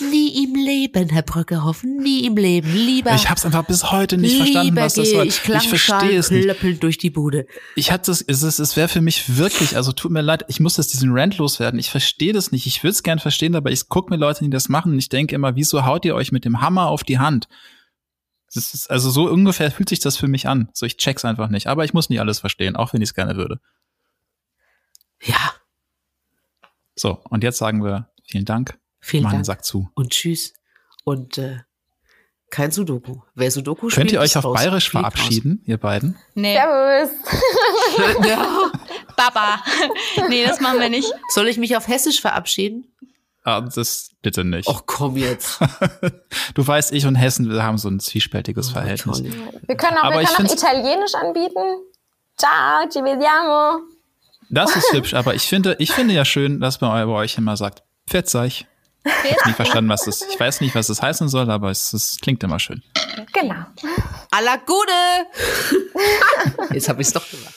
Nie im Leben, Herr Brückehoff, nie im Leben. Lieber, Ich habe es einfach bis heute nicht verstanden, was das soll. ich Ich verstehe es nicht. durch die Bude. Ich hatte es, es, ist- es wäre für mich wirklich, also tut mir leid, ich muss jetzt diesen Rant loswerden. Ich verstehe das nicht. Ich würde es gern verstehen, aber ich gucke mir Leute, die das machen und ich denke immer, wieso haut ihr euch mit dem Hammer auf die Hand? Das ist, also so ungefähr fühlt sich das für mich an. So, ich check's einfach nicht. Aber ich muss nicht alles verstehen, auch wenn ich es gerne würde. Ja, So, und jetzt sagen wir vielen Dank. Vielen den Dank. Sack zu. Und tschüss. Und äh, kein Sudoku. Wer Sudoku spielt, Könnt ihr euch auf raus. Bayerisch Fliegt verabschieden, ihr beiden? Nee, Servus. raus. ja. Baba. nee, das machen wir nicht. Soll ich mich auf Hessisch verabschieden? Ah, das bitte nicht. Och, komm jetzt. Du weißt, ich und Hessen, wir haben so ein zwiespältiges Oh, Verhältnis. toll. Wir können auch, Aber wir ich können auch Italienisch anbieten. Ciao, ci vediamo. Das ist hübsch, aber ich finde, ich finde ja schön, dass man bei euch immer sagt, Pfiat Ich habe nie verstanden, was das, ich weiß nicht, was das heißen soll, aber es, es klingt immer schön. Genau. A la Gude! Jetzt habe ich es doch gemacht.